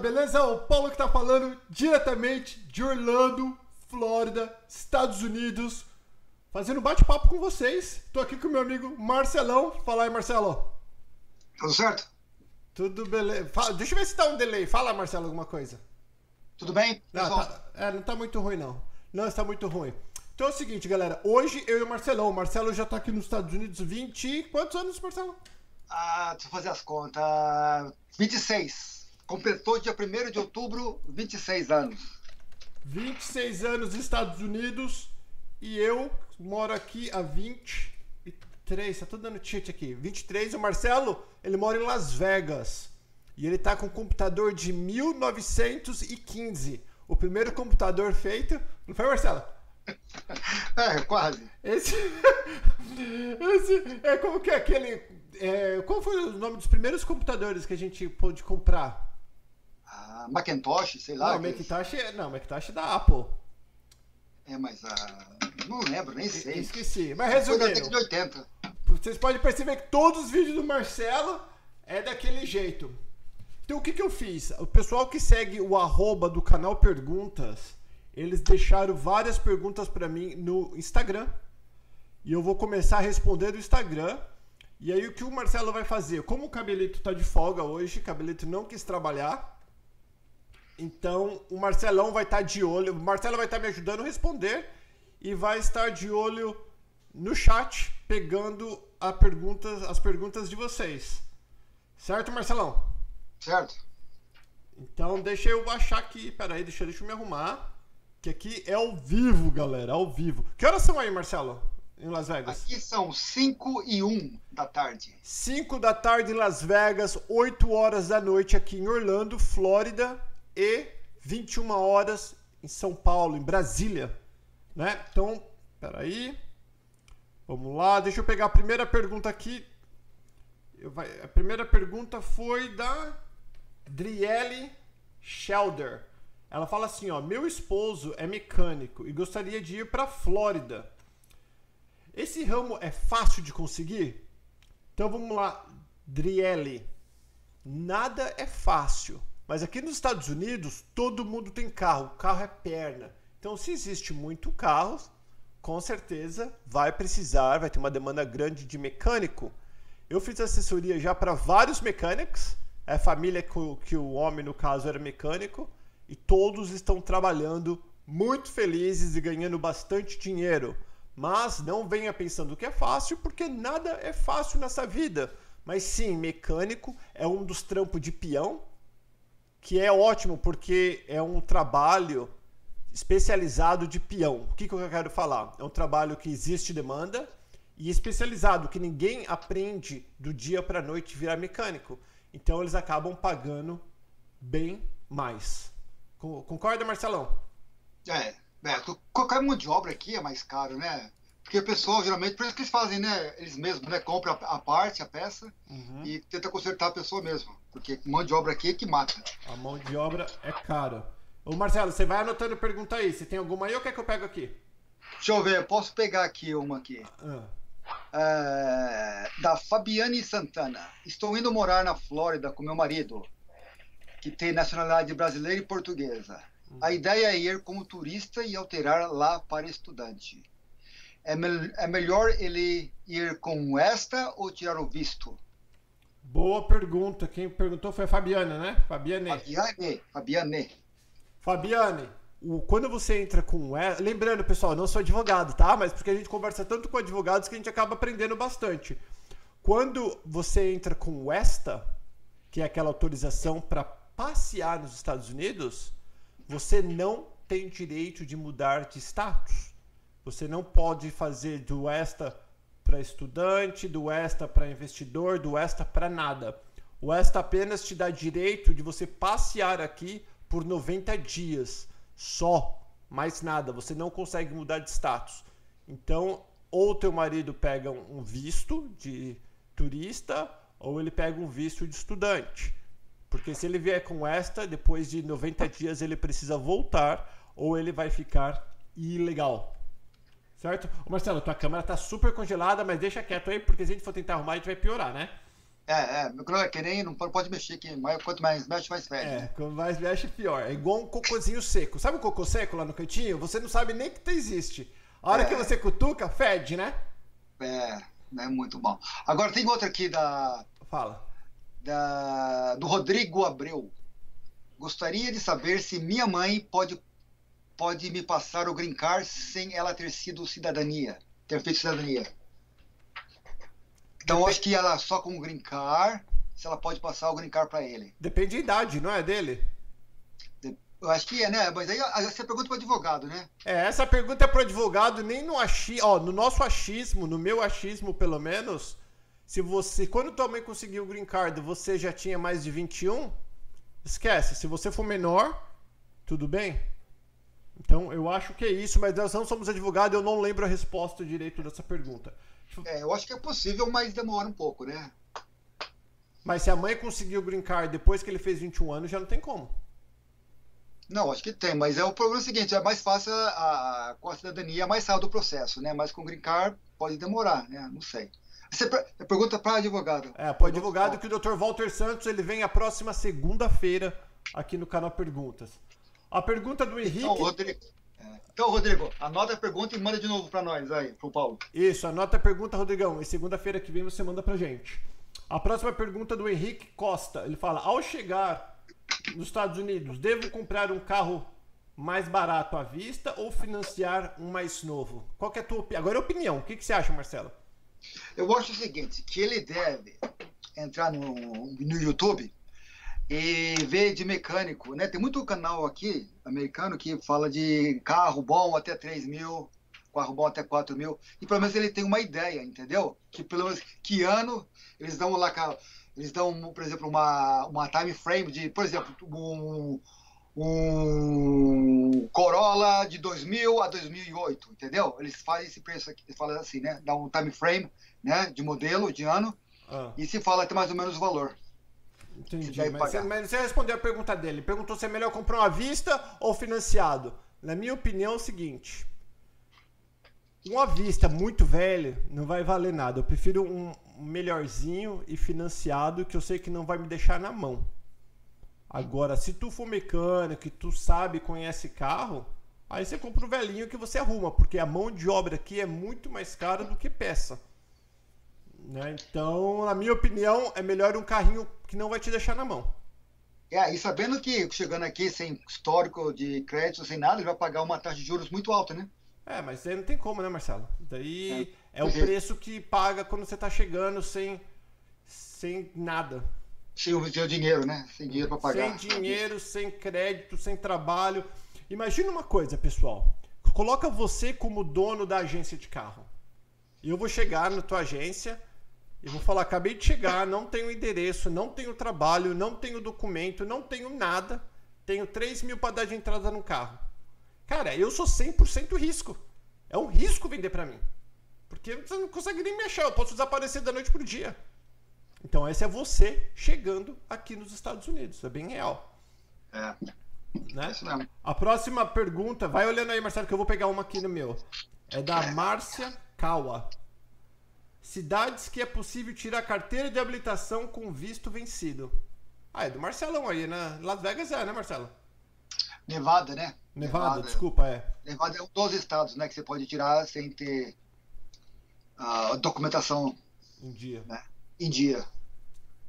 Fala beleza? O Paulo que tá falando diretamente de Orlando, Flórida, Estados Unidos, fazendo bate-papo com vocês. Tô aqui com o meu amigo Marcelão. Fala aí, Marcelo. Tudo certo? Tudo beleza. Deixa eu ver se tá um delay. Fala, Marcelo, alguma coisa. Tudo bem? Não, tá, é, não tá muito ruim, não. Não está muito ruim. Então é o seguinte, galera. Hoje eu e o Marcelão. O Marcelo já tá aqui nos Estados Unidos 20. Quantos anos, Marcelo? Ah, deixa eu fazer as contas. 26. Completou dia 1 de outubro, 26 anos. 26 anos nos Estados Unidos e eu moro aqui há 23. Tá tudo dando cheat aqui. 23. O Marcelo, ele mora em Las Vegas. E ele tá com um computador de 1915. O primeiro computador feito. Não foi, Marcelo? É, quase. Esse. esse é como que é aquele é, qual foi o nome dos primeiros computadores que a gente pôde comprar? Macintosh, sei lá. Não, Macintosh, é, não, Macintosh é da Apple. É, mas ah, não lembro, nem sei. Esqueci. Mas resumindo. Foi da de 80. Vocês podem perceber que todos os vídeos do Marcelo é daquele jeito. Então o que, que eu fiz? O pessoal que segue o arroba do canal Perguntas, eles deixaram várias perguntas para mim no Instagram. E eu vou começar a responder no Instagram. E aí o que o Marcelo vai fazer? Como o Cabelito tá de folga hoje, o Cabelito não quis trabalhar, então o Marcelão vai estar tá de olho, o Marcelo vai estar tá me ajudando a responder e vai estar de olho no chat, pegando pergunta, as perguntas de vocês. Certo, Marcelão? Certo. Então deixa eu baixar aqui, peraí, deixa, deixa eu me arrumar. Que aqui é ao vivo, galera, ao vivo. Que horas são aí, Marcelo? em Las Vegas? Aqui são 5 e 1 da tarde. 5 da tarde em Las Vegas, 8 horas da noite aqui em Orlando, Flórida e 21 horas em São Paulo, em Brasília. Né? Então, peraí. Vamos lá, deixa eu pegar a primeira pergunta aqui. Vai, a primeira pergunta foi da Driele Shelder. Ela fala assim, ó, meu esposo é mecânico e gostaria de ir para Flórida esse ramo é fácil de conseguir? Então vamos lá, Driele. Nada é fácil. Mas aqui nos Estados Unidos, todo mundo tem carro. O carro é perna. Então, se existe muito carro, com certeza vai precisar, vai ter uma demanda grande de mecânico. Eu fiz assessoria já para vários mecânicos. É a família que o homem, no caso, era mecânico. E todos estão trabalhando muito felizes e ganhando bastante dinheiro. Mas não venha pensando que é fácil, porque nada é fácil nessa vida. Mas sim, mecânico é um dos trampos de peão, que é ótimo porque é um trabalho especializado de peão. O que, que eu quero falar? É um trabalho que existe demanda e especializado, que ninguém aprende do dia para a noite virar mecânico. Então eles acabam pagando bem mais. Concorda, Marcelão? É, é, qualquer mão de obra aqui é mais caro, né? Porque o pessoal, geralmente, por isso que eles fazem, né? Eles mesmos, né? Compram a parte, a peça, uhum. e tenta consertar a pessoa mesmo. Porque mão de obra aqui é que mata. A mão de obra é cara. Ô Marcelo, você vai anotando pergunta aí. Você tem alguma aí ou quer que eu pego aqui? Deixa eu ver, eu posso pegar aqui uma aqui. Ah. É, da Fabiane Santana. Estou indo morar na Flórida com meu marido, que tem nacionalidade brasileira e portuguesa. A ideia é ir como turista e alterar lá para estudante. É, me é melhor ele ir com esta ou tirar o visto? Boa pergunta. Quem perguntou foi a Fabiana, né? Fabiane. Fabiane. Fabiane. Fabiane, o, quando você entra com esta. Lembrando, pessoal, não sou advogado, tá? Mas porque a gente conversa tanto com advogados que a gente acaba aprendendo bastante. Quando você entra com esta, que é aquela autorização para passear nos Estados Unidos, você não tem direito de mudar de status. Você não pode fazer do ESTA para estudante, do ESTA para investidor, do ESTA para nada. O ESTA apenas te dá direito de você passear aqui por 90 dias só, mais nada. Você não consegue mudar de status. Então, ou teu marido pega um visto de turista, ou ele pega um visto de estudante. Porque se ele vier com esta, depois de 90 dias ele precisa voltar ou ele vai ficar ilegal. Certo? Ô Marcelo, tua câmera tá super congelada, mas deixa quieto aí, porque se a gente for tentar arrumar, a gente vai piorar, né? É, é, é que nem não pode mexer, que quanto mais mexe, mais fede. É, quanto mais mexe, pior. É igual um cocôzinho seco. Sabe o cocô seco lá no cantinho? Você não sabe nem que existe. A hora é. que você cutuca, fede, né? É, é muito bom. Agora tem outra aqui da. Fala. Da, do Rodrigo Abreu. Gostaria de saber se minha mãe pode, pode me passar o green card sem ela ter sido cidadania, ter feito cidadania. Então acho que ela só com o green card, se ela pode passar o green card para ele. Depende da idade, não é dele? Eu acho que é, né? Mas aí essa pergunta para advogado, né? É, essa pergunta é para advogado, nem no achismo, ó, no nosso achismo, no meu achismo pelo menos, se você, quando tua mãe conseguiu o green card, você já tinha mais de 21, esquece. Se você for menor, tudo bem? Então, eu acho que é isso, mas nós não somos advogados, eu não lembro a resposta direito dessa pergunta. É, eu acho que é possível, mas demora um pouco, né? Mas se a mãe conseguiu card depois que ele fez 21 anos, já não tem como. Não, acho que tem, mas é o problema é seguinte, é mais fácil a, a, com a cidadania, é mais rápido o processo, né? Mas com o green card pode demorar, né? Não sei. Você pergunta para advogado. É, para o advogado que o Dr. Walter Santos ele vem a próxima segunda-feira aqui no canal Perguntas. A pergunta do Henrique. Então, Rodrigo, então, Rodrigo, anota a pergunta e manda de novo para nós aí, pro Paulo. Isso, anota a pergunta, Rodrigão. E segunda-feira que vem você manda pra gente. A próxima pergunta do Henrique Costa. Ele fala: Ao chegar nos Estados Unidos, devo comprar um carro mais barato à vista ou financiar um mais novo? Qual é a tua opinião? Agora é opinião. O que, que você acha, Marcelo? Eu acho o seguinte, que ele deve entrar no, no YouTube e ver de mecânico, né? Tem muito canal aqui americano que fala de carro bom até 3 mil, carro bom até 4 mil, e pelo menos ele tem uma ideia, entendeu? Que pelo menos que ano eles dão lá, eles dão, por exemplo, uma, uma time frame de, por exemplo, um, um Corolla de 2000 a 2008, entendeu? Eles fazem esse preço aqui, eles falam assim, né? Dá um time frame, né? De modelo, de ano, ah. e se fala até mais ou menos o valor. Entendi. Mas você, mas você, respondeu a pergunta dele. Ele perguntou se é melhor comprar uma vista ou financiado. Na minha opinião, é o seguinte: uma vista muito velha não vai valer nada. Eu prefiro um melhorzinho e financiado que eu sei que não vai me deixar na mão. Agora, se tu for mecânico e tu sabe, conhece carro, aí você compra o velhinho que você arruma, porque a mão de obra aqui é muito mais cara do que peça. Né? Então, na minha opinião, é melhor um carrinho que não vai te deixar na mão. É, e sabendo que chegando aqui sem histórico de crédito, sem nada, ele vai pagar uma taxa de juros muito alta, né? É, mas aí não tem como, né, Marcelo? Daí é, é o preço que paga quando você está chegando sem, sem nada. Sem o seu dinheiro, né? Sem dinheiro para pagar. Sem dinheiro, sem crédito, sem trabalho. Imagina uma coisa, pessoal. Coloca você como dono da agência de carro. Eu vou chegar na tua agência eu vou falar, acabei de chegar, não tenho endereço, não tenho trabalho, não tenho documento, não tenho nada. Tenho 3 mil para dar de entrada no carro. Cara, eu sou 100% risco. É um risco vender para mim. Porque você não consegue nem me achar, eu posso desaparecer da noite pro dia. Então, esse é você chegando aqui nos Estados Unidos. É bem real. É. Né? A próxima pergunta, vai olhando aí, Marcelo, que eu vou pegar uma aqui no meu. É da Márcia Kawa. Cidades que é possível tirar carteira de habilitação com visto vencido. Ah, é do Marcelão aí, né? Las Vegas é, né, Marcelo? Nevada, né? Nevada, Nevada, desculpa, é. Nevada é um dos estados, né, que você pode tirar sem ter a uh, documentação em dia. Né? Em dia.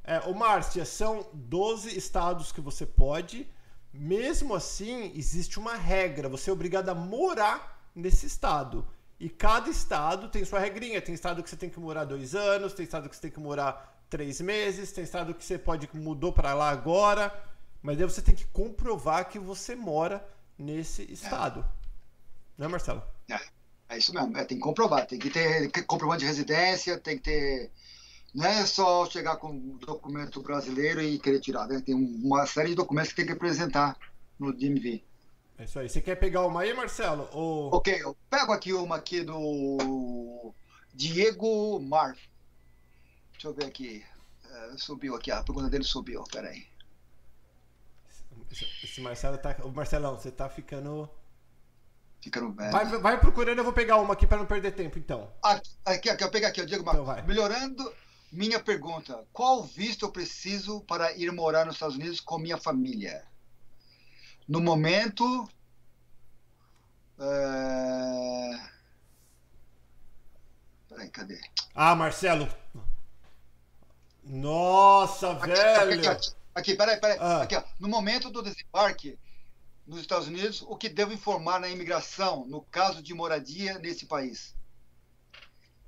É, o Márcia, são 12 estados que você pode. Mesmo assim, existe uma regra. Você é obrigado a morar nesse estado. E cada estado tem sua regrinha. Tem estado que você tem que morar dois anos, tem estado que você tem que morar três meses, tem estado que você pode mudou para lá agora. Mas aí você tem que comprovar que você mora nesse estado. É. Né, Marcelo? É, é isso mesmo. É, tem que comprovar. Tem que ter comprovante de residência, tem que ter. Não é só chegar com um documento brasileiro e querer tirar. Né? Tem uma série de documentos que tem que apresentar no DMV. É isso aí. Você quer pegar uma aí, Marcelo? Ou... Ok, eu pego aqui uma aqui do Diego Mar. Deixa eu ver aqui. Uh, subiu aqui, a pergunta dele subiu, peraí. Esse Marcelo tá. O Marcelão, você tá ficando. Ficando velho. Vai, vai procurando, eu vou pegar uma aqui para não perder tempo, então. Aqui, aqui, aqui eu pego aqui, o Diego Mar. Então. Melhorando Minha pergunta: qual visto eu preciso para ir morar nos Estados Unidos com minha família? No momento. É... Peraí, cadê? Ah, Marcelo. Nossa, aqui, velho! Aqui, aqui, aqui, peraí, peraí. Ah. Aqui, ó. No momento do desembarque nos Estados Unidos, o que devo informar na imigração no caso de moradia nesse país?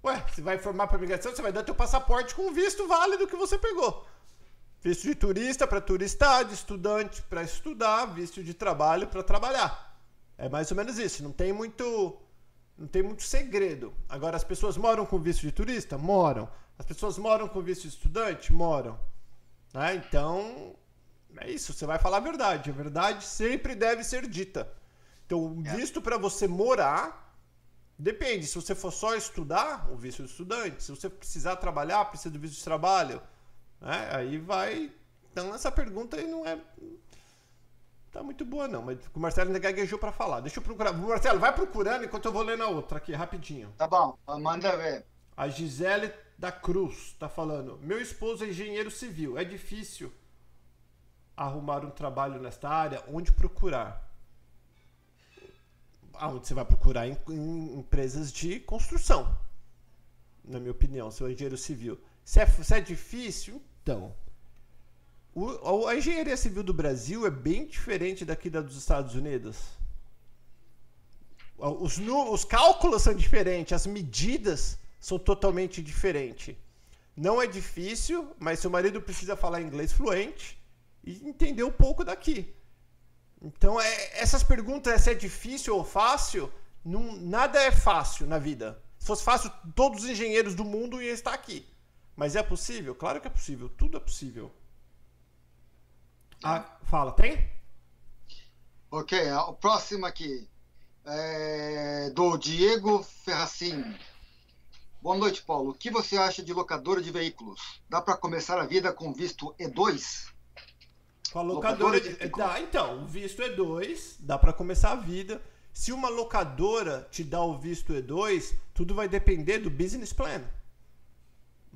Ué, você vai informar para imigração, você vai dar teu passaporte com o visto válido que você pegou. Visto de turista para turistar, de estudante para estudar, visto de trabalho para trabalhar. É mais ou menos isso. Não tem muito, não tem muito segredo. Agora, as pessoas moram com visto de turista? Moram. As pessoas moram com visto de estudante? Moram. Né? Então, é isso. Você vai falar a verdade. A verdade sempre deve ser dita. Então, o é. visto para você morar Depende, se você for só estudar, o visto de estudante. Se você precisar trabalhar, precisa do visto de trabalho. Né? Aí vai. Então essa pergunta aí não é. Tá muito boa, não. Mas o Marcelo ainda gaguejou para falar. Deixa eu procurar. Marcelo, vai procurando enquanto eu vou ler na outra aqui, rapidinho. Tá bom, manda ver. A Gisele da Cruz tá falando: Meu esposo é engenheiro civil. É difícil arrumar um trabalho nesta área. Onde procurar? aonde você vai procurar em, em, empresas de construção, na minha opinião, seu engenheiro civil. Se é, se é difícil, então. O, a engenharia civil do Brasil é bem diferente daqui da dos Estados Unidos. Os, os cálculos são diferentes, as medidas são totalmente diferentes. Não é difícil, mas seu marido precisa falar inglês fluente e entender um pouco daqui. Então, é, essas perguntas, se é difícil ou fácil, não, nada é fácil na vida. Se fosse fácil, todos os engenheiros do mundo iam estar aqui. Mas é possível? Claro que é possível. Tudo é possível. Ah, fala, tem? Ok, o próximo aqui é do Diego Ferracin. Boa noite, Paulo. O que você acha de locadora de veículos? Dá para começar a vida com visto E2? Com a locadora. de... Dá, então, o visto E2, dá para começar a vida. Se uma locadora te dá o visto E2, tudo vai depender do business plan.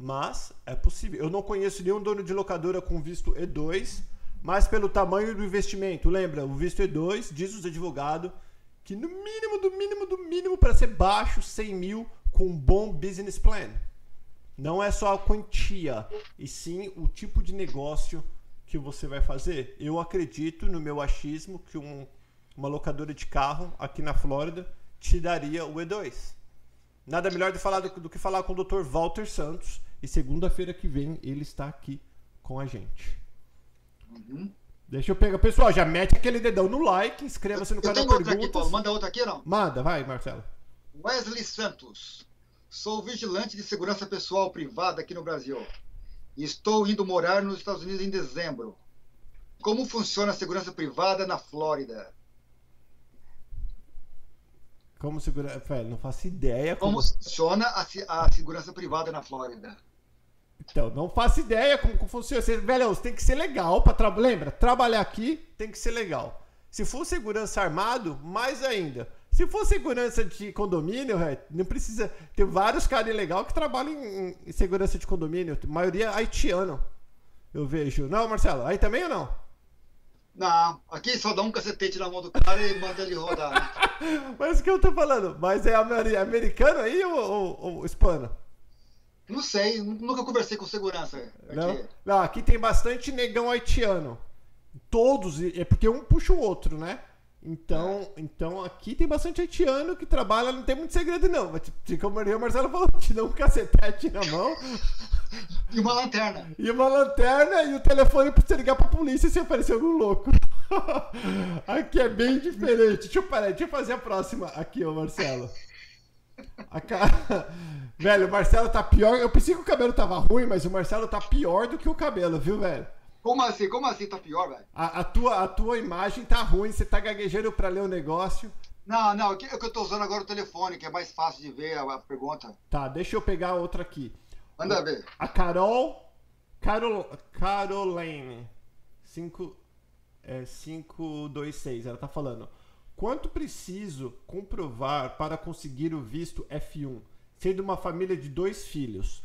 Mas é possível. Eu não conheço nenhum dono de locadora com visto E2, mas pelo tamanho do investimento. Lembra, o visto E2, diz os advogados, que no mínimo, do mínimo, do mínimo, para ser baixo, 100 mil com um bom business plan. Não é só a quantia, e sim o tipo de negócio que você vai fazer? Eu acredito no meu achismo que um, uma locadora de carro aqui na Flórida te daria o E2. Nada melhor do, do que falar com o Dr. Walter Santos. E segunda-feira que vem ele está aqui com a gente. Uhum. Deixa eu pegar. Pessoal, já mete aquele dedão no like, inscreva-se no eu canal tenho outra aqui, Paulo. Manda outra aqui não? Manda, vai, Marcelo. Wesley Santos. Sou vigilante de segurança pessoal privada aqui no Brasil. Estou indo morar nos Estados Unidos em dezembro. Como funciona a segurança privada na Flórida? Como segurança. Não faço ideia. Como, como funciona a, a, segurança privada na Flórida? Então, não faço ideia como, como funciona. Você, velho, você tem que ser legal para trabalhar. Lembra? Trabalhar aqui tem que ser legal. Se for segurança armado, mais ainda. Se for segurança de condomínio, não precisa. Tem vários caras legais que trabalham em, em, segurança de condomínio. A maioria haitiano. Eu vejo. Não, Marcelo, aí também ou não? Não, aqui só dá um cacetete na mão do cara e manda ele rodar. Mas o que eu tô falando? Mas é americano aí ou, ou, ou hispano? Não sei, nunca conversei com segurança. Aqui. Não? não, aqui tem bastante negão haitiano. Todos, é porque um puxa o outro, né? Então, é. então aqui tem bastante haitiano que trabalha, não tem muito segredo não. Mas, tipo, como o Marcelo falou, te dá um cacetete na mão. E uma lanterna. E uma lanterna e o telefone pra você ligar pra polícia se aparecer algum louco. aqui é bem diferente. Deixa eu parar, deixa eu fazer a próxima aqui, ô Marcelo. Velho, o Marcelo tá pior. Eu pensei que o cabelo tava ruim, mas o Marcelo tá pior do que o cabelo, viu, velho? Como assim? Como assim tá pior, velho? A, a, tua, a tua imagem tá ruim, você tá gaguejando pra ler o negócio. Não, não, é que eu tô usando agora o telefone, que é mais fácil de ver a, pergunta. Tá, deixa eu pegar outra aqui. Manda ver. A Carol. Carol Caroline. 5. É, 526. Ela tá falando. Quanto preciso comprovar para conseguir o visto F1? Sendo uma família de dois filhos.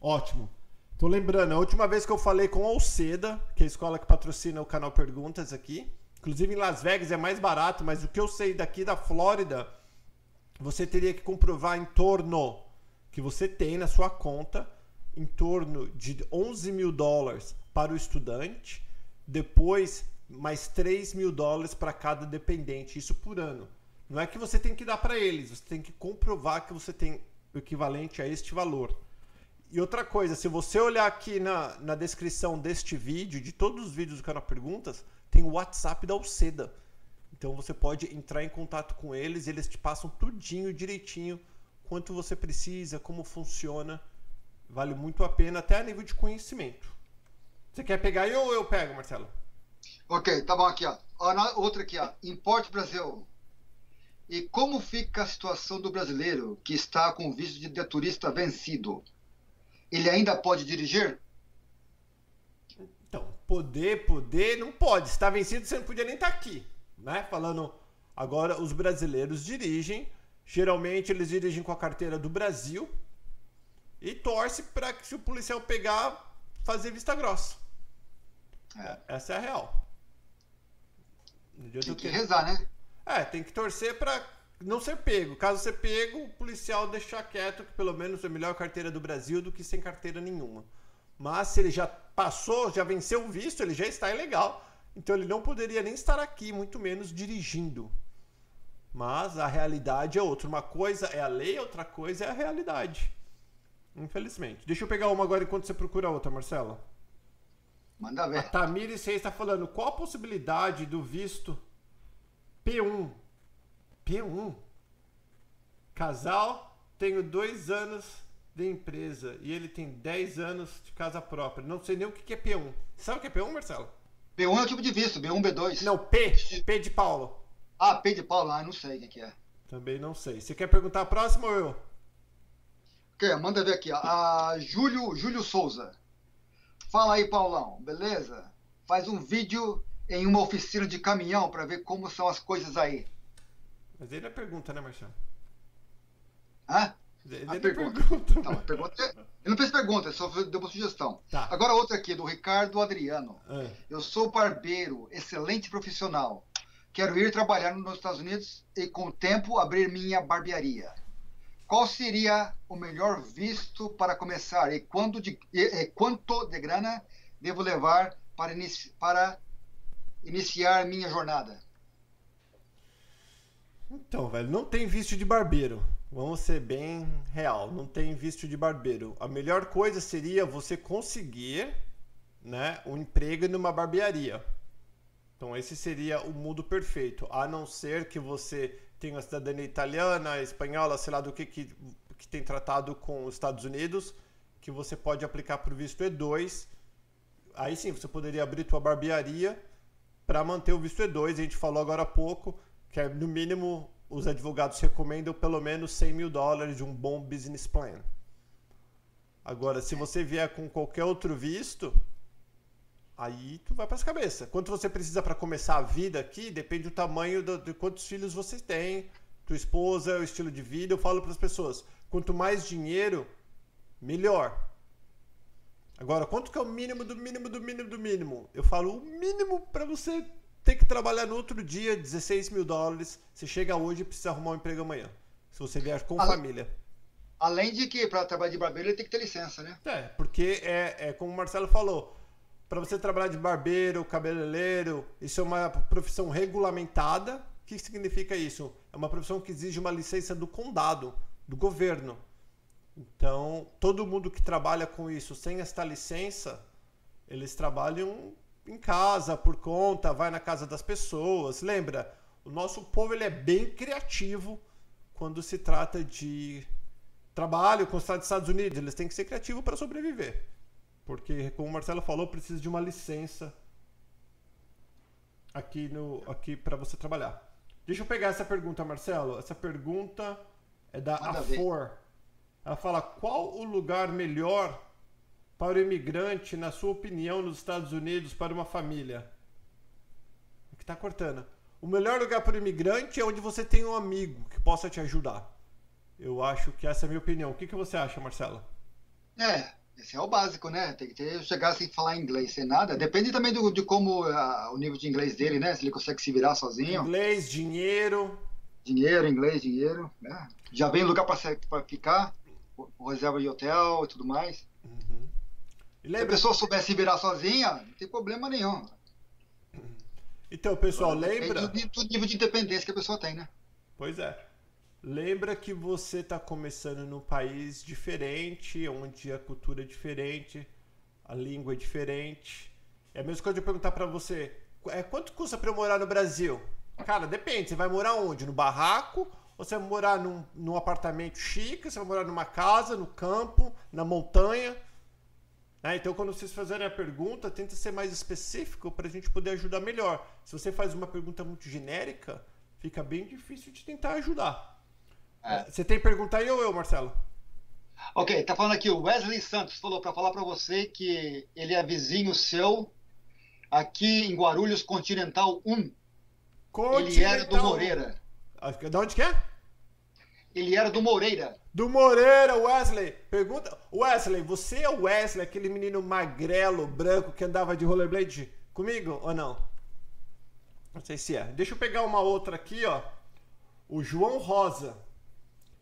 Ótimo. Tô lembrando, a última vez que eu falei com a Alceda, que é a escola que patrocina o canal Perguntas aqui, inclusive em Las Vegas é mais barato, mas o que eu sei daqui da Flórida, você teria que comprovar em torno que você tem na sua conta em torno de 11 mil dólares para o estudante, depois mais 3 mil dólares para cada dependente, isso por ano. Não é que você tem que dar para eles, você tem que comprovar que você tem o equivalente a este valor. E outra coisa, se você olhar aqui na, na descrição deste vídeo, de todos os vídeos do canal Perguntas, tem o WhatsApp da Alceda. Então você pode entrar em contato com eles, eles te passam tudinho direitinho, quanto você precisa, como funciona. Vale muito a pena, até a nível de conhecimento. Você quer pegar aí ou eu pego, Marcelo? Ok, tá bom aqui, ó. Outra aqui, ó. Importe Brasil. E como fica a situação do brasileiro que está com visto de turista vencido? Ele ainda pode dirigir? Então, poder, poder, não pode. Se está vencido, você não podia nem estar tá aqui. Né? Falando, agora os brasileiros dirigem. Geralmente eles dirigem com a carteira do Brasil e torce para que se o policial pegar, fazer vista grossa. É. Essa é a real. Tem que rezar, né? É, tem que torcer para não ser pego. Caso ser pego, o policial deixar quieto, que pelo menos é melhor carteira do Brasil do que sem carteira nenhuma. Mas se ele já passou, já venceu o visto, ele já está ilegal. Então ele não poderia nem estar aqui, muito menos dirigindo. Mas a realidade é outra. Uma coisa é a lei, outra coisa é a realidade. Infelizmente. Deixa eu pegar uma agora enquanto você procura outra, Marcelo. Manda ver. A Tamires Reis está falando, qual a possibilidade do visto P1? P1? Casal, tenho dois anos de empresa e ele tem 10 anos de casa própria. Não sei nem o que é P1. Sabe o que é P1, Marcelo? P1 é o tipo de visto, B1, B2. Não, P. P de Paulo. Ah, P de Paulo, ah, não sei o que é. Também não sei. Você quer perguntar a próxima ou eu? Ok, manda ver aqui. A Júlio, Júlio Souza. Fala aí, Paulão, beleza? Faz um vídeo em uma oficina de caminhão para ver como são as coisas aí. Mas ele é pergunta, né, Marcelo? Hã? Ele a pergunta. pergunta. Não, a pergunta é... Ele não fez pergunta, só deu uma sugestão. Tá. Agora outra aqui, do Ricardo Adriano. É. Eu sou barbeiro, excelente profissional. Quero ir trabalhar nos Estados Unidos e, com o tempo, abrir minha barbearia. Qual seria o melhor visto para começar e, quando de, e, e quanto de grana devo levar para, inici, para iniciar minha jornada? Então, velho, não tem visto de barbeiro. Vamos ser bem real, não tem visto de barbeiro. A melhor coisa seria você conseguir, né, um emprego numa barbearia. Então esse seria o mundo perfeito, a não ser que você tem a cidadania italiana, espanhola, sei lá do que, que, que tem tratado com os Estados Unidos, que você pode aplicar para o visto E2. Aí sim, você poderia abrir tua barbearia para manter o visto E2. A gente falou agora há pouco que é, no mínimo os advogados recomendam pelo menos 100 mil dólares de um bom business plan. Agora, se você vier com qualquer outro visto, Aí tu vai para as cabeças. Quanto você precisa para começar a vida aqui, depende do tamanho do, de quantos filhos você tem, tua esposa, o estilo de vida. Eu falo para as pessoas, quanto mais dinheiro, melhor. Agora, quanto que é o mínimo do mínimo do mínimo do mínimo? Eu falo o mínimo para você ter que trabalhar no outro dia, 16 mil dólares. Você chega hoje e precisa arrumar um emprego amanhã. Se você vier com família. Além de que para trabalhar de barbeiro ele tem que ter licença, né? É, porque é, é como o Marcelo falou para você trabalhar de barbeiro, cabeleireiro, isso é uma profissão regulamentada. O que significa isso? É uma profissão que exige uma licença do condado, do governo. Então, todo mundo que trabalha com isso sem esta licença, eles trabalham em casa, por conta, vai na casa das pessoas. Lembra, o nosso povo ele é bem criativo quando se trata de trabalho com os Estados Unidos. Eles têm que ser criativos para sobreviver. Porque, como o Marcelo falou, precisa de uma licença aqui, no, aqui para você trabalhar. Deixa eu pegar essa pergunta, Marcelo. Essa pergunta é da Manda Afor. Ver. Ela fala: qual o lugar melhor para o imigrante, na sua opinião, nos Estados Unidos para uma família? O que está cortando? O melhor lugar para o imigrante é onde você tem um amigo que possa te ajudar. Eu acho que essa é a minha opinião. O que, que você acha, Marcelo? É, Esse é o básico, né? Tem que ter, chegar sem falar inglês, sem nada. Depende também do, de como uh, o nível de inglês dele, né? Se ele consegue se virar sozinho. Inglês, dinheiro. Dinheiro, inglês, dinheiro. Né? Já vem lugar para ficar, reserva de hotel e tudo mais. Uhum. E lembra... Se a pessoa souber se virar sozinha, não tem problema nenhum. Então, pessoal, lembra. Do, do nível de independência que a pessoa tem, né? Pois é. Lembra que você está começando num país diferente, onde a cultura é diferente, a língua é diferente. É a mesma coisa de eu perguntar para você: é, quanto custa para eu morar no Brasil? Cara, depende. Você vai morar onde? No barraco? Ou você vai morar num, num apartamento chique? Você vai morar numa casa, no campo, na montanha? É, então, quando vocês fizerem a pergunta, tenta ser mais específico para a gente poder ajudar melhor. Se você faz uma pergunta muito genérica, fica bem difícil de tentar ajudar. É. Você tem pergunta aí ou eu, Marcelo? Ok, tá falando aqui o Wesley Santos falou para falar para você que ele é vizinho seu aqui em Guarulhos Continental 1. Continental. Ele era do Moreira. Ah, de onde que é? Ele era do Moreira. Do Moreira, Wesley. Pergunta, Wesley, você é o Wesley, aquele menino magrelo, branco que andava de rollerblade comigo ou não? Não sei se é. Deixa eu pegar uma outra aqui, ó. O João Rosa.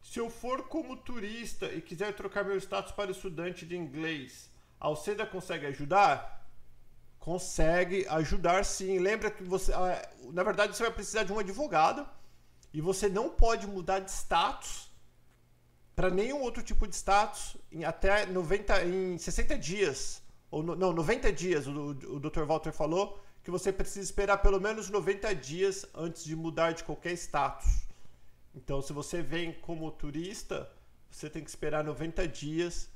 Se eu for como turista e quiser trocar meu status para estudante de inglês, a Alceda consegue ajudar? Consegue ajudar sim. Lembra que você. Ah, na verdade, você vai precisar de um advogado e você não pode mudar de status para nenhum outro tipo de status em até 90, em 60 dias. Ou no, não, 90 dias, o, o Dr. Walter falou que você precisa esperar pelo menos 90 dias antes de mudar de qualquer status. Então, se você vem como turista, você tem que esperar 90 dias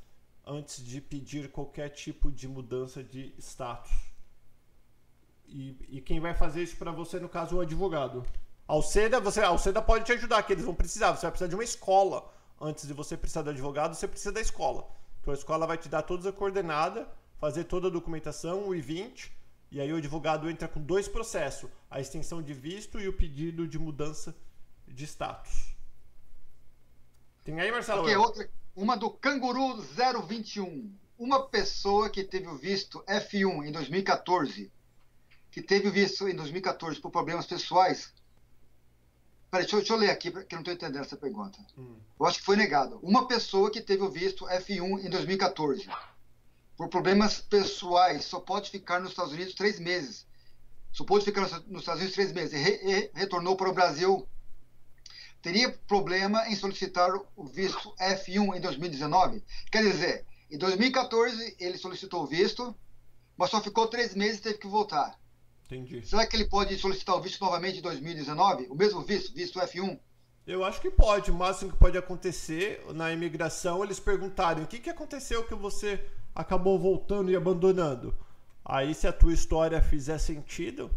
antes de pedir qualquer tipo de mudança de status. E, e quem vai fazer isso para você, no caso, é o advogado. Alceda, você, Alceda pode te ajudar, que eles vão precisar. Você vai precisar de uma escola. Antes de você precisar do advogado, você precisa da escola. Então a escola vai te dar toda a coordenada, fazer toda a documentação, o I-20, e aí o advogado entra com dois processos: a extensão de visto e o pedido de mudança de status. Tem aí, Marcelo? Okay, outra, uma do Canguru 021. Uma pessoa que teve o visto F1 em 2014, que teve o visto em 2014 por problemas pessoais. Peraí, deixa, deixa eu ler aqui, porque eu não estou entendendo essa pergunta. Hum. Eu acho que foi negado. Uma pessoa que teve o visto F1 em 2014 por problemas pessoais só pode ficar nos Estados Unidos três meses. Só pode ficar nos Estados Unidos três meses. E, re, e retornou para o Brasil teria problema em solicitar o visto F1 em 2019? Quer dizer, em 2014 ele solicitou o visto, mas só ficou três meses e teve que voltar. Entendi. Será que ele pode solicitar o visto novamente em 2019? O mesmo visto, visto F1? Eu acho que pode. O máximo que pode acontecer na imigração, eles perguntarem o que, que aconteceu que você acabou voltando e abandonando. Aí, se a tua história fizer sentido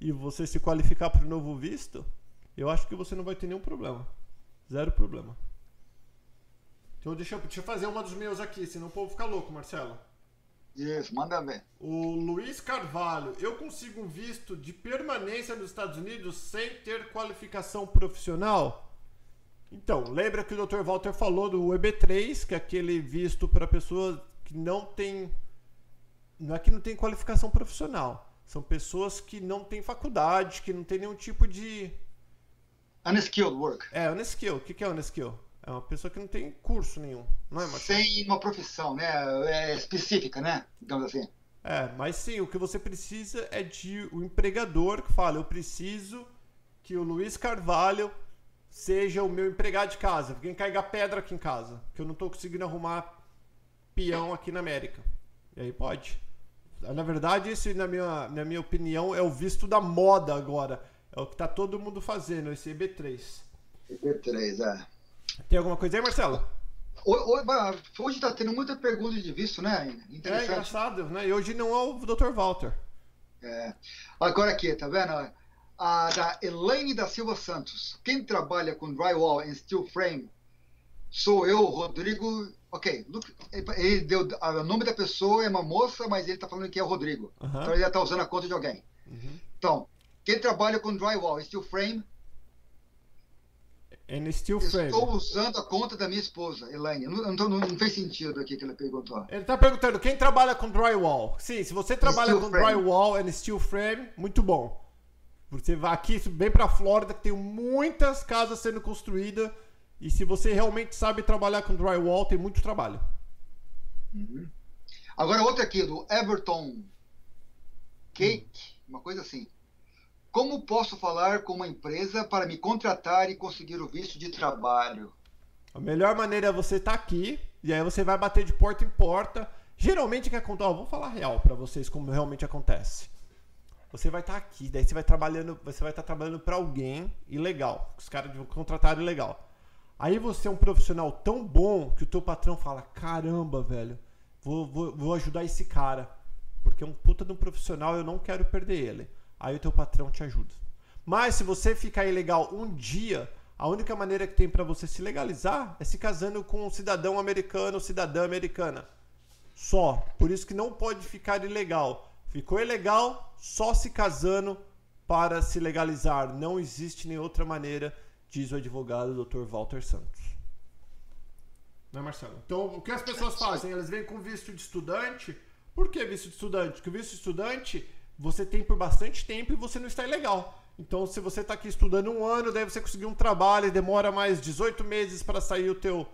e você se qualificar para o novo visto, eu acho que você não vai ter nenhum problema. Zero problema. Então deixa eu, deixa eu fazer uma dos meus aqui, senão o povo fica louco, Marcelo. Isso, manda ver. O Luiz Carvalho, eu consigo um visto de permanência nos Estados Unidos sem ter qualificação profissional? Então, lembra que o Dr. Walter falou do EB3, que é aquele visto para pessoas que não tem. Não é que não tem qualificação profissional. São pessoas que não têm faculdade, que não tem nenhum tipo de Unskilled work. É, unskilled. O que é unskilled? É uma pessoa que não tem curso nenhum, não é, Marcelo? Sem uma profissão, né? É específica, né? Digamos assim. É, mas sim, o que você precisa é de o um empregador que fala, eu preciso que o Luiz Carvalho seja o meu empregado de casa, quem carregar pedra aqui em casa, que eu não estou conseguindo arrumar peão aqui na América. E aí pode. Na verdade, esse, na minha, na minha opinião, é o visto da moda agora. É o que tá todo mundo fazendo, esse EB3. EB3, é. Tem alguma coisa aí, Marcelo? Hoje tá tendo muita pergunta de visto, né? É engraçado, né? E hoje não é o Dr. Walter. É. Agora aqui, tá vendo? A da Elaine da Silva Santos. Quem trabalha com drywall and steel frame sou eu, Rodrigo. Ok, ele deu. O nome da pessoa é uma moça, mas ele tá falando que é o Rodrigo. Então ele já tá usando a conta de alguém. Uhum. Então, quem trabalha com drywall, steel frame? And steel frame. Estou usando a conta da minha esposa, Elaine. Não, não, não fez sentido aqui que ele perguntou. Ele está perguntando quem trabalha com drywall. Sim, se você trabalha steel com frame. drywall and steel frame, muito bom. Você vai aqui bem para a Flórida, que tem muitas casas sendo construídas. E se você realmente sabe trabalhar com drywall, tem muito trabalho. Uhum. Agora outra aqui, do Everton Cake, uma coisa assim. Como posso falar com uma empresa para me contratar e conseguir o visto de trabalho? A melhor maneira é você estar tá aqui e aí você vai bater de porta em porta. Geralmente que acontece, vou falar real para vocês como realmente acontece. Você vai estar tá aqui, daí você vai trabalhando, você vai estar tá trabalhando para alguém ilegal, os caras vão contratar ilegal. Aí você é um profissional tão bom que o teu patrão fala: "Caramba, velho, vou, vou, vou ajudar esse cara, porque é um puta de um profissional, eu não quero perder ele" aí o teu patrão te ajuda. Mas se você ficar ilegal um dia, a única maneira que tem para você se legalizar é se casando com um cidadão americano cidadã americana. Só. Por isso que não pode ficar ilegal. Ficou ilegal só se casando para se legalizar. Não existe nem outra maneira, diz o advogado Dr. Walter Santos. Não é, Marcelo? Então, o que as pessoas fazem? Elas vêm com visto de estudante. Por que visto de estudante? Porque o visto de estudante você tem por bastante tempo e você não está ilegal. Então, se você está aqui estudando um ano, daí você conseguir um trabalho e demora mais 18 meses para sair o teu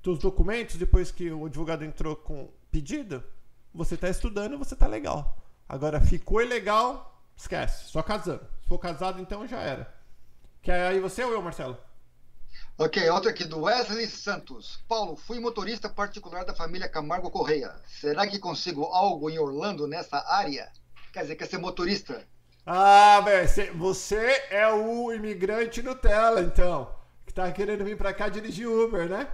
teus documentos depois que o advogado entrou com pedido, você está estudando, você está legal. Agora, ficou ilegal, esquece, só casando. Se for casado, então já era. Quer aí você ou eu, Marcelo? Ok, outra aqui do Wesley Santos. Paulo, fui motorista particular da família Camargo Correia. Será que consigo algo em Orlando nessa área? Quer dizer, quer ser motorista? Ah, velho, você é o imigrante Nutella, então. Que tá querendo vir pra cá dirigir Uber, né?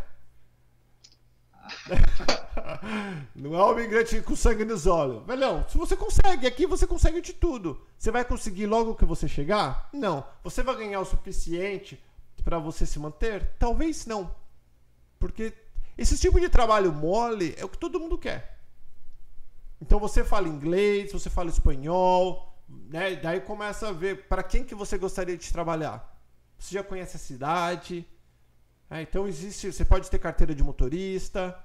Não é o imigrante com sangue nos olhos. Velhão, se você consegue, aqui você consegue de tudo. Você vai conseguir logo que você chegar? Não. Você vai ganhar o suficiente para você se manter? Talvez não. Porque esse tipo de trabalho mole é o que todo mundo quer. Então você fala inglês, você fala espanhol, né? Daí começa a ver para quem que você gostaria de trabalhar. Você já conhece a cidade. É, então existe, você pode ter carteira de motorista.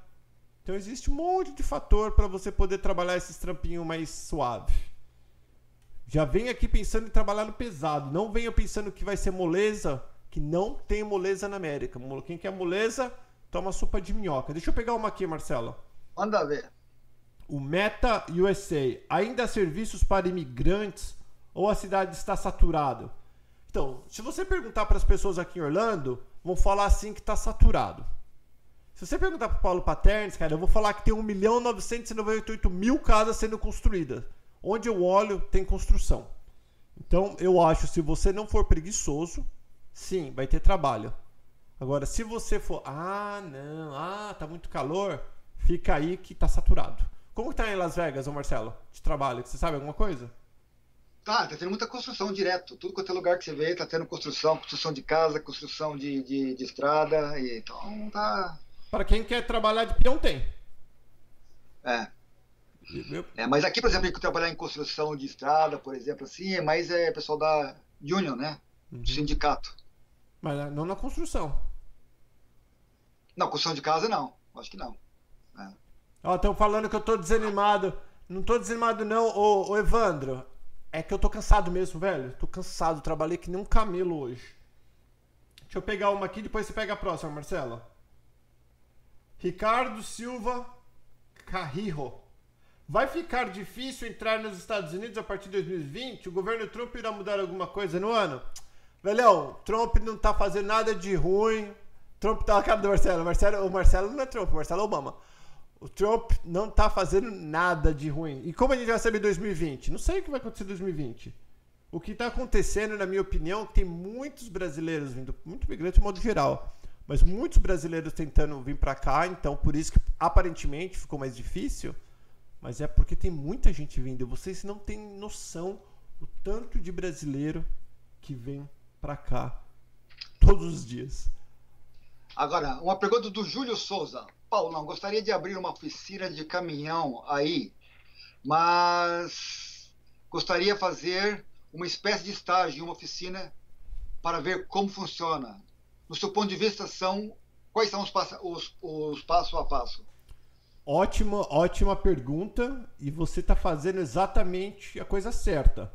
Então existe um monte de fator para você poder trabalhar esses trampinhos mais suave. Já venha aqui pensando em trabalhar no pesado. Não venha pensando que vai ser moleza, que não tem moleza na América. Quem quer moleza, toma sopa de minhoca. Deixa eu pegar uma aqui, Marcelo. Manda ver o Meta USA, ainda há serviços para imigrantes ou a cidade está saturado? Então, se você perguntar para as pessoas aqui em Orlando, vão falar assim que está saturado. Se você perguntar para o Paulo Paternes, cara, eu vou falar que tem 1 milhão 998 mil casas sendo construídas. Onde eu olho, tem construção. Então, eu acho, se você não for preguiçoso, sim, vai ter trabalho. Agora, se você for, ah, não, ah, tá muito calor, fica aí que tá saturado. Como tá em Las Vegas, ô Marcelo, de trabalho? Você sabe alguma coisa? Tá, tá tendo muita construção direto. Tudo quanto é lugar que você vê, tá tendo construção, construção de casa, construção de, de, de estrada. E, então tá. Para quem quer trabalhar de peão, tem. É. É, mas aqui, por exemplo, que trabalhar em construção de estrada, por exemplo, assim, é mais é pessoal da Union, né? Uhum. Sindicato. Mas é, não na construção. Não, construção de casa não. Acho que não. É. Ó, estão falando que eu tô desanimado. Não tô desanimado, não, ô, ô, Evandro. É que eu tô cansado mesmo, velho. Tô cansado, trabalhei que nem um camelo hoje. Deixa eu pegar uma aqui, depois você pega a próxima, Marcelo. Ricardo Silva Carrillo. Vai ficar difícil entrar nos Estados Unidos a partir de 2020? O governo Trump irá mudar alguma coisa no ano? Velhão, Trump não tá fazendo nada de ruim. Trump tá na cara do Marcelo. Marcelo. O Marcelo não é Trump, o Marcelo é Obama. O Trump não tá fazendo nada de ruim. E como a gente vai saber 2020? Não sei o que vai acontecer em 2020. O que está acontecendo, na minha opinião, tem muitos brasileiros vindo, muito imigrantes de modo geral, mas muitos brasileiros tentando vir para cá, então por isso que aparentemente ficou mais difícil, mas é porque tem muita gente vindo. Vocês não têm noção o tanto de brasileiro que vem para cá todos os dias. Agora, uma pergunta do Júlio Souza. Paulo, não, gostaria de abrir uma oficina de caminhão aí, mas gostaria de fazer uma espécie de estágio em uma oficina para ver como funciona. no seu ponto de vista, são quais são os, os, os passo a passo? Ótima, ótima pergunta e você está fazendo exatamente a coisa certa.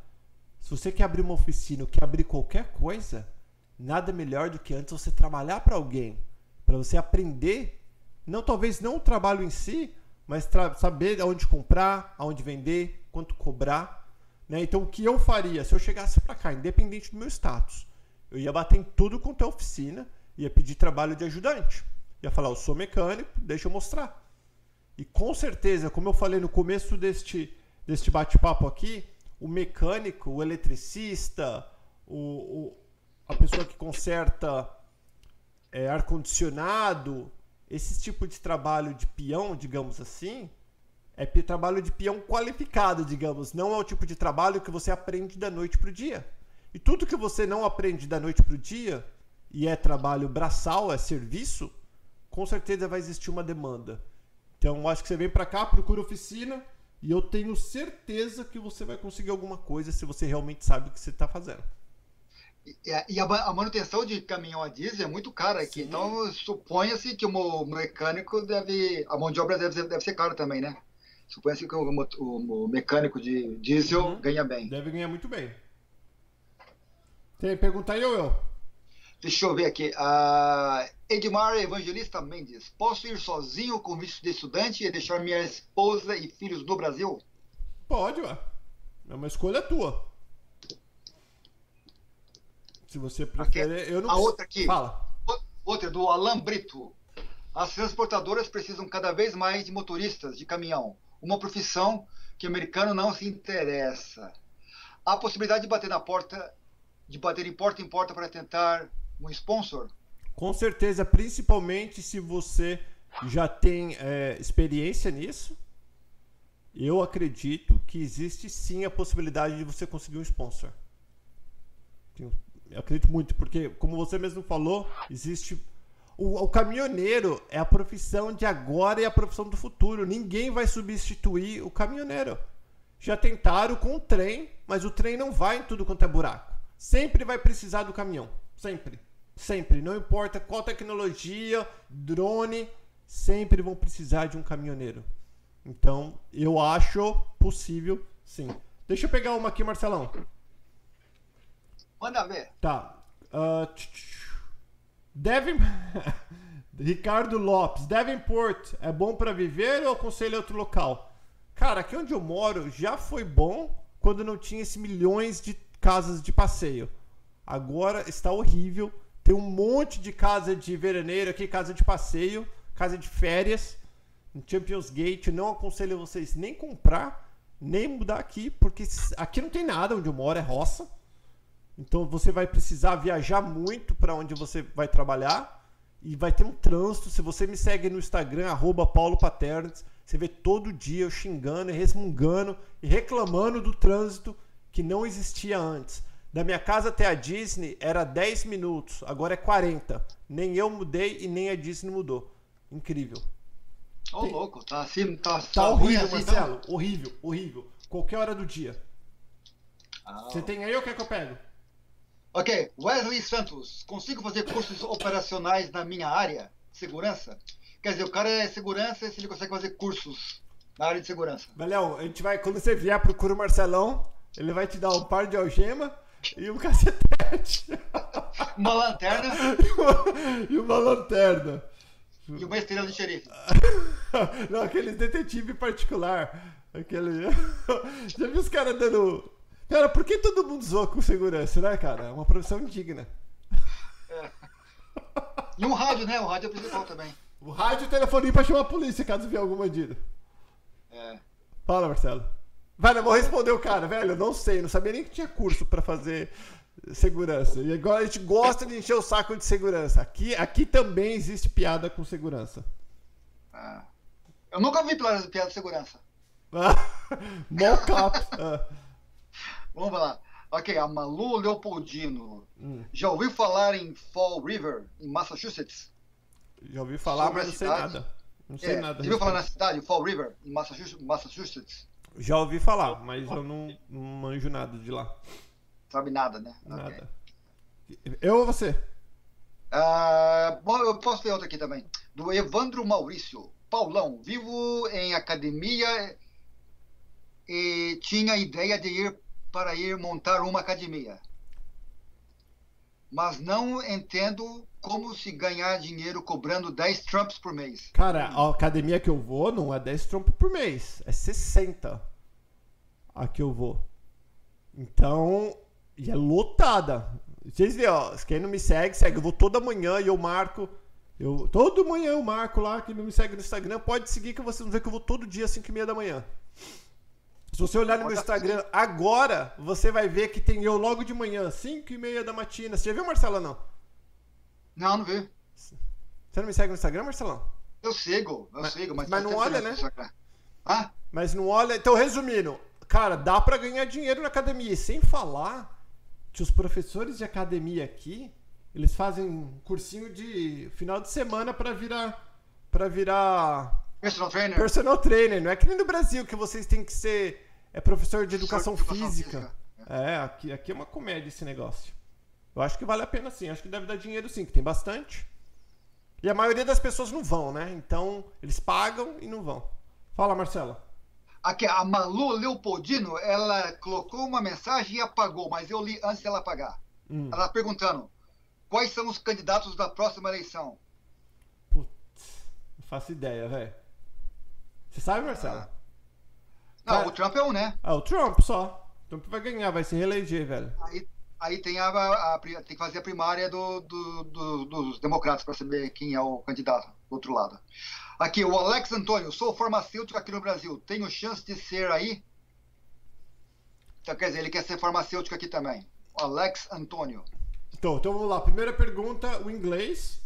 Se você quer abrir uma oficina, ou quer abrir qualquer coisa, nada melhor do que antes você trabalhar para alguém, para você aprender, não talvez não o trabalho em si, mas saber aonde comprar, aonde vender, quanto cobrar. Né? Então, o que eu faria se eu chegasse para cá, independente do meu status, eu ia bater em tudo quanto é oficina, ia pedir trabalho de ajudante. Ia falar, eu sou mecânico, deixa eu mostrar. E com certeza, como eu falei no começo deste, deste bate-papo aqui, o mecânico, o eletricista, o, o a pessoa que conserta é, ar-condicionado, esse tipo de trabalho de peão, digamos assim, é trabalho de peão qualificado, digamos. Não é o tipo de trabalho que você aprende da noite para o dia. E tudo que você não aprende da noite para o dia, e é trabalho braçal, é serviço, com certeza vai existir uma demanda. Então, acho que você vem para cá, procura oficina, e eu tenho certeza que você vai conseguir alguma coisa se você realmente sabe o que você está fazendo. E a, a, manutenção de caminhão a diesel é muito cara aqui. Sim. Então, suponha-se que o mecânico deve. A mão de obra deve, deve ser cara também, né? Suponha-se que o, o, o, mecânico de diesel uhum. ganha bem. Deve ganhar muito bem. Tem pergunta aí ou eu? Deixa eu ver aqui. Uh, Edmar Evangelista Mendes. Posso ir sozinho com visto de estudante e deixar minha esposa e filhos no Brasil? Pode, ué. É uma escolha tua. Se você preferir, eu não A outra aqui. Fala. Outra do Alan Brito. As transportadoras precisam cada vez mais de motoristas de caminhão, uma profissão que o americano não se interessa. Há possibilidade de bater na porta, de bater em porta em porta para tentar um sponsor? Com certeza, principalmente se você já tem é, experiência nisso. Eu acredito que existe sim a possibilidade de você conseguir um sponsor. Tenho acredito muito, porque, como você mesmo falou, existe. O, o, caminhoneiro é a profissão de agora e a profissão do futuro. Ninguém vai substituir o caminhoneiro. Já tentaram com o trem, mas o trem não vai em tudo quanto é buraco. Sempre vai precisar do caminhão. Sempre. Sempre. Não importa qual tecnologia, drone, sempre vão precisar de um caminhoneiro. Então, eu acho possível, sim. Deixa eu pegar uma aqui, Marcelão. Manda ver. Tá. Uh, Devin... Ricardo Lopes. Devonport é bom para viver ou aconselho outro local? Cara, aqui onde eu moro já foi bom quando não tinha esses milhões de casas de passeio. Agora está horrível. Tem um monte de casa de veraneiro aqui, casa de passeio, casa de férias. Champions Gate, não aconselho vocês nem comprar, nem mudar aqui, porque aqui não tem nada onde eu moro, é roça. Então você vai precisar viajar muito para onde você vai trabalhar e vai ter um trânsito. Se você me segue no Instagram, arroba Paulo Paternes, você vê todo dia eu xingando e resmungando e reclamando do trânsito que não existia antes. Da minha casa até a Disney era 10 minutos, agora é 40. Nem eu mudei e nem a Disney mudou. Incrível. Ô, oh, louco, tá assim, tá, tá, tá horrível, assim, Marcelo. Então? Horrível, horrível. Qualquer hora do dia. Ah. Você tem aí ou quer que eu pego? Ok, Wesley Santos, consigo fazer cursos operacionais na minha área de segurança? Quer dizer, o cara é segurança se ele consegue fazer cursos na área de segurança. Valeu, a gente vai, quando você vier, procura o Marcelão, ele vai te dar um par de algema e um cacetete. Uma lanterna. e uma lanterna. E uma estrela de xerife. Não, aquele detetive particular. Aquele. Já viu os caras dando Cara, por que todo mundo zoa com segurança, né, cara? É uma profissão indigna. É. E um rádio, né? O rádio é o principal também. O rádio e o telefone pra chamar a polícia caso vier algum bandido. É. Fala, Marcelo. Vai, não vou responder o cara, velho. Eu não sei, não sabia nem que tinha curso pra fazer segurança. E agora a gente gosta de encher o saco de segurança. Aqui, aqui também existe piada com segurança. Ah. Eu nunca vi piada de segurança. Mocap. ah. Vamos lá. Ok, a Malu Leopoldino. Hum. Já ouviu falar em Fall River, em Massachusetts? Já ouvi falar, Sobre mas não sei nada. Não sei é, nada. Já ouviu falar na cidade, Fall River, em Massachusetts? Já ouvi falar, mas eu não, não manjo nada de lá. Sabe nada, né? Nada. Okay. Eu ou você? Uh, bom, eu posso ver outra aqui também. Do Evandro Maurício. Paulão, vivo em academia e tinha ideia de ir para ir montar uma academia. Mas não entendo como se ganhar dinheiro cobrando 10 trumps por mês. Cara, a academia que eu vou não é 10 trumps por mês, é 60 a que eu vou. Então, e é lotada. Vocês veem, ó, quem não me segue, segue. Eu vou toda manhã e eu marco. Eu, todo manhã eu marco lá, quem não me segue no Instagram, pode seguir que vocês vão ver que eu vou todo dia às 5 e meia da manhã. Se você olhar no meu Instagram agora, você vai ver que tem eu logo de manhã, 5 e meia da matina. Você já viu, Marcelo, não? Não, não vi. Você não me segue no Instagram, Marcelão? Eu sigo, eu mas, sigo, mas... Mas não olha, né? Ah? Mas não olha... Então, resumindo, cara, dá para ganhar dinheiro na academia. E sem falar que os professores de academia aqui, eles fazem um cursinho de final de semana para virar para virar personal trainer. Personal trainer, não é que nem no Brasil que vocês têm que ser é professor de educação, de educação física. física. É, aqui, aqui é uma comédia esse negócio. Eu acho que vale a pena sim, acho que deve dar dinheiro sim, que tem bastante. E a maioria das pessoas não vão, né? Então, eles pagam e não vão. Fala, Marcela. Aqui, a Malu Leopoldino, ela colocou uma mensagem e apagou, mas eu li antes dela apagar. Hum. Ela tá perguntando: quais são os candidatos da próxima eleição? Putz, não faço ideia, velho. Você sabe, Marcela? Não, Cara... o Trump é um, né? Ah, o Trump só. O Trump vai ganhar, vai se reeleger, velho. Aí, aí tem, a, a, a, tem que fazer a primária do, do, do, dos democratas para saber quem é o candidato do outro lado. Aqui, o Alex Antônio, sou farmacêutico aqui no Brasil. Tenho chance de ser aí? Então, quer dizer, ele quer ser farmacêutico aqui também. Alex Antônio. Então, então vamos lá. Primeira pergunta, o inglês.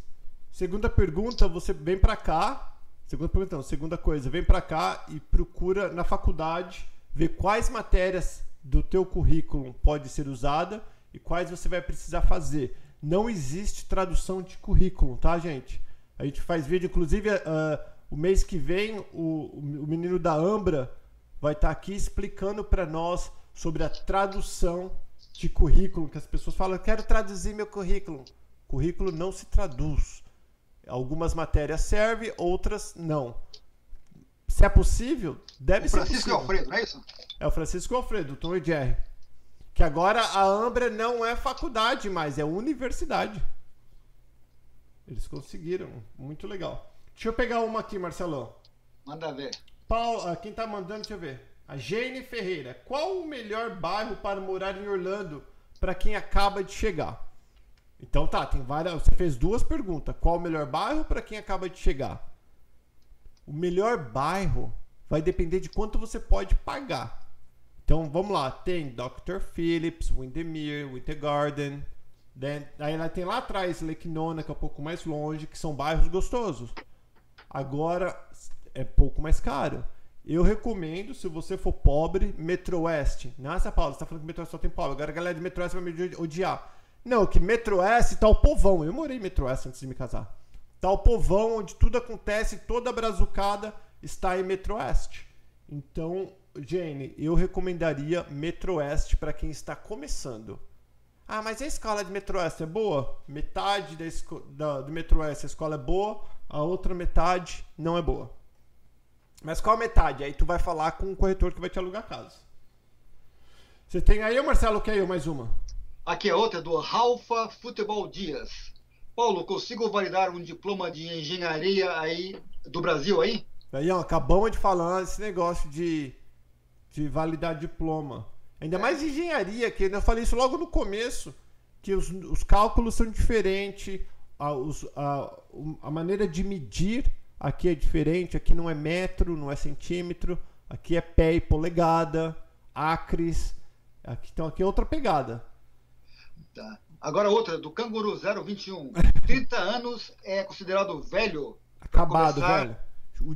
Segunda pergunta, você vem para cá. Segunda pergunta, não. Segunda coisa, vem para cá e procura na faculdade ver quais matérias do teu currículo pode ser usada e quais você vai precisar fazer. Não existe tradução de currículo, tá, gente? A gente faz vídeo, inclusive uh, o mês que vem o, o menino da Ambra vai estar tá aqui explicando para nós sobre a tradução de currículo, que as pessoas falam, quero traduzir meu currículo. Currículo não se traduz. Algumas matérias servem, outras não. Se é possível, deve o ser Francisco possível. Alfredo, não é isso? É o Francisco Alfredo, do Tom e Jerry. Que agora a Ambra não é faculdade mais, é universidade. Eles conseguiram. Muito legal. Deixa eu pegar uma aqui, Marcelão. Manda ver. Paulo, ah, quem tá mandando, deixa eu ver. A Jane Ferreira. Qual o melhor bairro para morar em Orlando para quem acaba de chegar? Então tá, tem várias. Você fez duas perguntas. Qual o melhor bairro para quem acaba de chegar? O melhor bairro vai depender de quanto você pode pagar. Então vamos lá, tem Dr. Phillips, Windermere, Winter Garden, Then, aí ela tem lá atrás Lake Nona, que é um pouco mais longe, que são bairros gostosos. Agora é pouco mais caro. Eu recomendo, se você for pobre, Metro Oeste. Nossa, Paulo, você tá falando que Metro Oeste só tem pobre. Agora a galera de Metro Oeste vai me odiar. Não, que Metro Oeste tá o povão. Eu morei em Metro Oeste antes de me casar. Tá o povão onde tudo acontece, toda brazucada está em Metro Oeste. Então, Jane, eu recomendaria Metro Oeste para quem está começando. Ah, mas a escola de Metroeste é boa? Metade da, da, do Metroeste a escola é boa, a outra metade não é boa. Mas qual metade? Aí tu vai falar com o corretor que vai te alugar a casa. Você tem aí, Marcelo, quer eu mais uma? Aqui é outra do Ralfa Futebol Dias. Paulo, consigo validar um diploma de engenharia aí do Brasil aí? Aí, ó, acabamos de falar esse negócio de, de validar diploma. Ainda mais engenharia, que eu falei isso logo no começo, que os, os cálculos são diferentes, a, os, a, a maneira de medir aqui é diferente, aqui não é metro, não é centímetro, aqui é pé e polegada, acres, aqui, então aqui é outra pegada. Tá. Agora outra, do Canguru 021. 30 anos é considerado velho? Acabado, velho.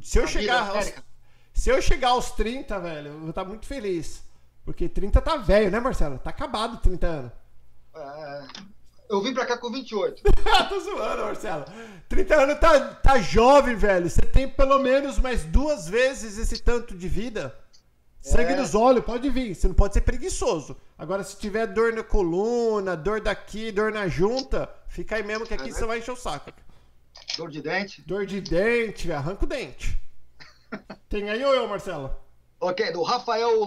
Se eu, chegar aos, se eu chegar aos 30, velho, eu vou estar muito feliz. Porque 30 tá velho, né, Marcelo? Tá acabado 30 anos. É, eu vim pra cá com 28. Tô zoando, Marcelo. 30 anos tá, tá jovem, velho. Você tem pelo menos mais duas vezes esse tanto de vida. Sangue é. nos olhos, pode vir. Você não pode ser preguiçoso. Agora, se tiver dor na coluna, dor daqui, dor na junta, fica aí mesmo que aqui é, você vai encher o saco. Dor de dente? Dor de dente, arranca o dente. Tem aí ou eu, Marcelo? Ok, do Rafael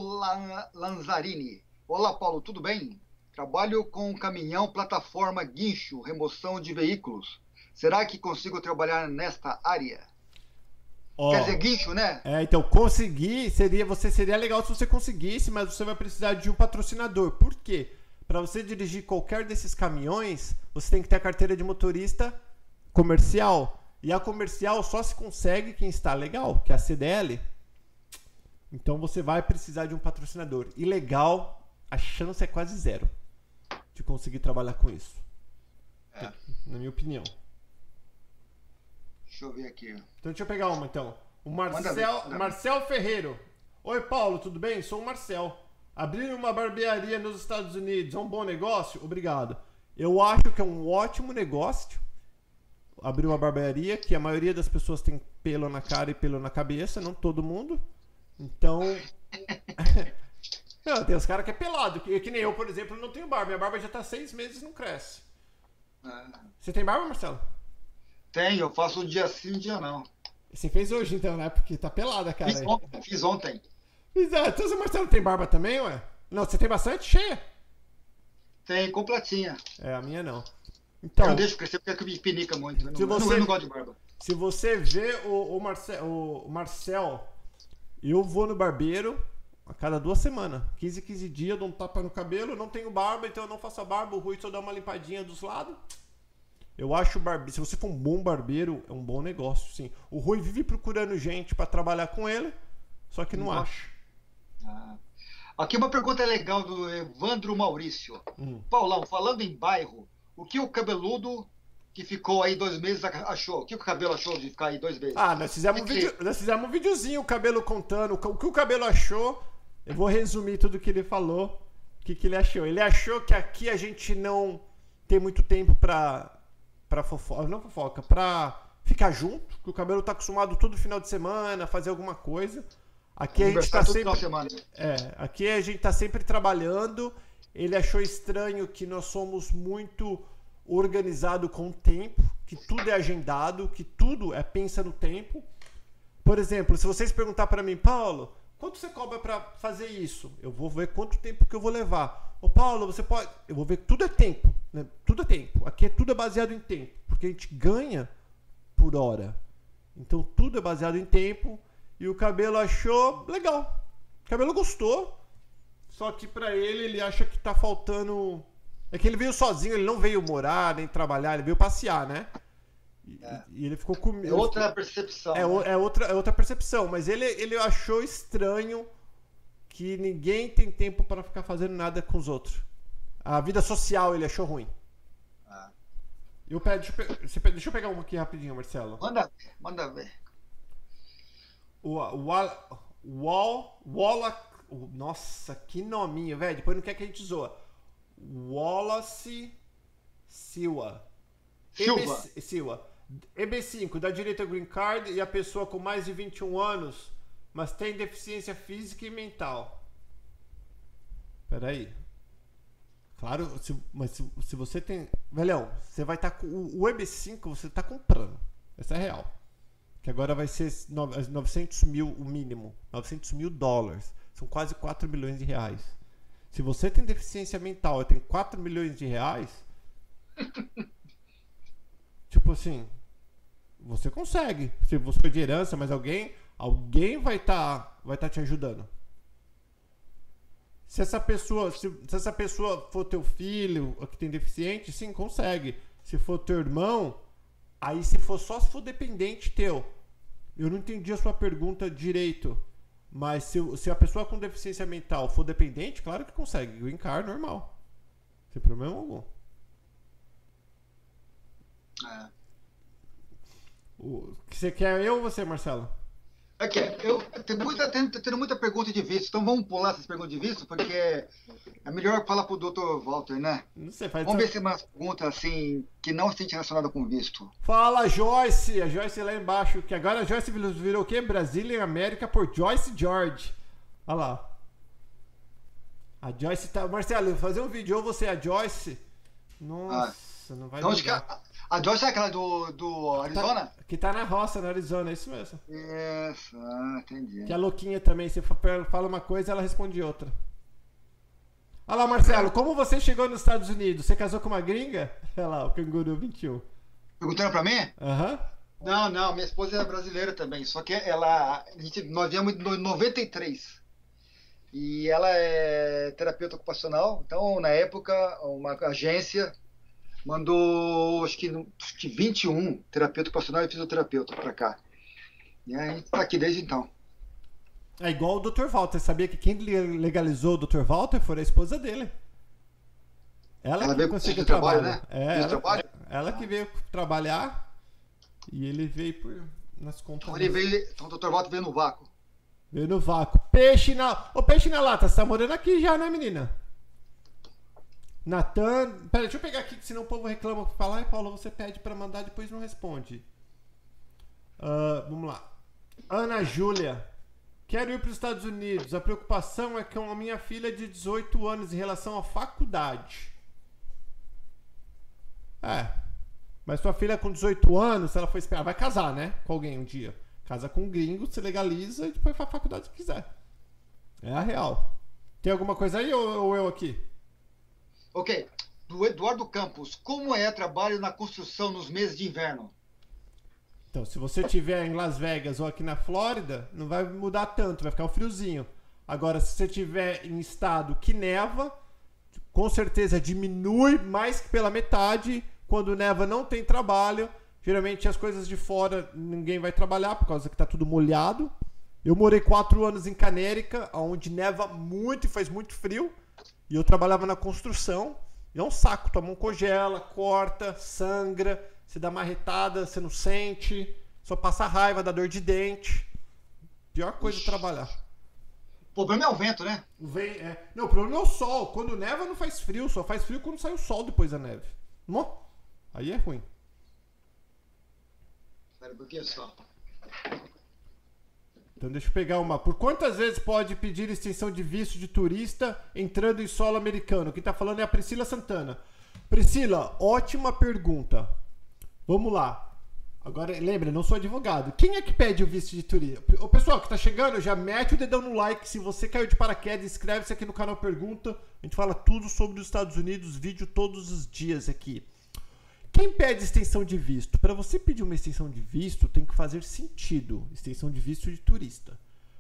Lanzarini. Olá, Paulo, tudo bem? Trabalho com caminhão, plataforma, guincho, remoção de veículos. Será que consigo trabalhar nesta área? Oh, Quer dizer, guincho, né? É, então conseguir seria você seria legal se você conseguisse, mas você vai precisar de um patrocinador. Por quê? Para você dirigir qualquer desses caminhões, você tem que ter a carteira de motorista comercial. E a comercial só se consegue quem está legal, que é a CDL. Então você vai precisar de um patrocinador. E legal, a chance é quase zero de conseguir trabalhar com isso. É. Na minha opinião. Deixa eu ver aqui. Então deixa eu pegar uma então. O Marcel, Marcel Ferreiro. Oi, Paulo, tudo bem? Sou o Marcel. Abrir uma barbearia nos Estados Unidos é um bom negócio? Obrigado. Eu acho que é um ótimo negócio abrir uma barbearia, que a maioria das pessoas tem pelo na cara e pelo na cabeça, não todo mundo. Então. não, tem os caras que é pelado. Que, que nem eu, por exemplo, não tenho barba. Minha barba já tá seis meses e não cresce. Ah. Você tem barba, Marcelo? Tem, eu faço um dia sim, um dia não. Você fez hoje então, né? Porque tá pelada, cara. Fiz ontem. Fiz ontem. Exato. Então você, Marcelo, tem barba também, ué? Não, você tem bastante cheia? Tem, completinha. É, a minha não. Então, eu deixo crescer porque me pinica muito. Eu, se não, você, eu não gosto de barba. Se você vê o, o, Marcel, o Marcel, eu vou no barbeiro a cada duas semanas. 15, 15 dias, dou um tapa no cabelo, não tenho barba, então eu não faço a barba. O Rui só dá uma limpadinha dos lados. Eu acho barbeiro, se você for um bom barbeiro, é um bom negócio, sim. O Rui vive procurando gente para trabalhar com ele, só que não, não acha. Ah. Aqui uma pergunta legal do Evandro Maurício. Hum. Paulão, falando em bairro, o que o cabeludo que ficou aí dois meses achou? O que o cabelo achou de ficar aí dois meses? Ah, nós fizemos, um, vídeo, nós fizemos um videozinho, o cabelo contando o que o cabelo achou. Eu vou resumir tudo que ele falou. O que, que ele achou? Ele achou que aqui a gente não tem muito tempo pra pra fofoca, não fofoca, pra ficar junto, que o cabelo tá acostumado todo final de semana, fazer alguma coisa. Aqui a gente tá sempre. É, aqui a gente tá sempre trabalhando. Ele achou estranho que nós somos muito organizado com o tempo, que tudo é agendado, que tudo é pensa no tempo. Por exemplo, se vocês perguntar para mim, Paulo, quanto você cobra para fazer isso? Eu vou ver quanto tempo que eu vou levar. Ô Paulo, você pode, eu vou ver tudo é tempo. Né? Tudo é tempo. Aqui é tudo é baseado em tempo, porque a gente ganha por hora. Então tudo é baseado em tempo. E o cabelo achou legal. O cabelo gostou. Só que para ele, ele acha que tá faltando. É que ele veio sozinho, ele não veio morar nem trabalhar, ele veio passear, né? E, é. e ele ficou com. É outra percepção. É, né? é, outra, é outra percepção. Mas ele, ele achou estranho que ninguém tem tempo para ficar fazendo nada com os outros. A vida social ele achou ruim. Ah. Eu pego, deixa, eu, deixa eu pegar uma aqui rapidinho, Marcelo. Manda, manda ver. O, o, o Wall, Walla, nossa, que nominho, velho. Depois não quer que a gente zoa. Wallace Silva. Silva. Silva. EB5, da direita Green Card e a pessoa com mais de 21 anos, mas tem deficiência física e mental. Peraí. Claro, se, mas se, se você tem. Velhão, você vai estar tá com. O EB5 você está comprando. Essa é real. Que agora vai ser 900 mil o mínimo. 900 mil dólares. São quase 4 milhões de reais. Se você tem deficiência mental e tem 4 milhões de reais. tipo assim. Você consegue. Se você for de herança, mas alguém. Alguém vai estar tá, vai tá te ajudando. Se essa pessoa, se, se, essa pessoa for teu filho que tem deficiente, sim, consegue. Se for teu irmão, aí se for só se for dependente teu. Eu não entendi a sua pergunta direito. Mas se, se a pessoa com deficiência mental for dependente, claro que consegue. Green card normal. Sem problema algum. É. O que você quer eu ou você, Marcelo? Aqui, eu tenho muita, tenho, tenho muita pergunta de visto, então vamos pular essas perguntas de visto, porque é melhor falar pro Dr. Walter, né? Não sei, faz Vamos ver se é uma pergunta assim que não esteja relacionada com visto. Fala, Joyce! A Joyce lá embaixo, que agora a Joyce virou o quê? Brasília e América por Joyce George. Olha lá. A Joyce tá. Marcelo, fazer um vídeo ou você e a Joyce. Nossa, ah. não vai então, a, a, Joyce é aquela do, do Arizona? Tá, que tá na roça, no Arizona, é isso mesmo. Isso, ah, entendi. Que é louquinha também. Você fala uma coisa ela responde outra. Olha lá, Marcelo, como você chegou nos Estados Unidos? Você casou com uma gringa? Olha lá, o Canguru 21. Perguntando pra mim? Aham. Uhum. Não, não, minha esposa é brasileira também, só que ela. A gente, nós viemos em 93. E ela é terapeuta ocupacional, então na época uma agência mandou acho que, acho que 21 terapeuta ocupacional e fisioterapeuta para cá. E a gente está aqui desde então. É igual o Dr. Walter. Sabia que quem legalizou o Dr. Walter foi a esposa dele. Ela, ela que conseguiu trabalho, trabalho, né? É, ela, trabalho? ela que veio trabalhar e ele veio por, nas contas. Então, ele veio, então o Dr. Walter veio no vácuo. Veio no vácuo. Peixe na. Ô, peixe na lata, você tá morando aqui já, né, menina? Natan. Pera, deixa eu pegar aqui, que senão o povo reclama. Fala, ai, Paulo, você pede pra mandar, depois não responde. Uh, vamos lá. Ana Júlia. Quero ir para os Estados Unidos. A preocupação é com a minha filha de 18 anos em relação à faculdade. É. Mas sua filha com 18 anos, ela for esperar, vai casar, né? Com alguém um dia. Casa com um gringo, se legaliza e depois faz faculdade se quiser. É a real. Tem alguma coisa aí ou, ou eu aqui? Ok. Do Eduardo Campos, como é trabalho na construção nos meses de inverno? Então, se você estiver em Las Vegas ou aqui na Flórida, não vai mudar tanto, vai ficar um friozinho. Agora, se você estiver em estado que neva, com certeza diminui mais que pela metade. Quando neva não tem trabalho. Geralmente as coisas de fora ninguém vai trabalhar por causa que está tudo molhado. Eu morei quatro anos em Canérica, onde neva muito e faz muito frio. E eu trabalhava na construção. E é um saco, tua mão congela, corta, sangra. Você dá marretada, você não sente, só passa raiva, dá dor de dente. Pior coisa de trabalhar. O problema é o vento, né? O vem, é. Não, o problema é o sol. Quando neva não faz frio, só faz frio quando sai o sol depois da neve. Não? Aí é ruim. Espera um pouquinho só. Então deixa eu pegar uma. Por quantas vezes pode pedir extensão de visto de turista entrando em solo americano? Quem está falando é a Priscila Santana. Priscila, ótima pergunta. Vamos lá. Agora, lembra, não sou advogado. Quem é que pede o visto de turista? O pessoal que está chegando, já mete o dedão no like. Se você caiu de paraquedas, inscreve-se aqui no canal Pergunta. A gente fala tudo sobre os Estados Unidos, vídeo todos os dias aqui. Quem pede extensão de visto? Para você pedir uma extensão de visto, tem que fazer sentido. Extensão de visto de turista.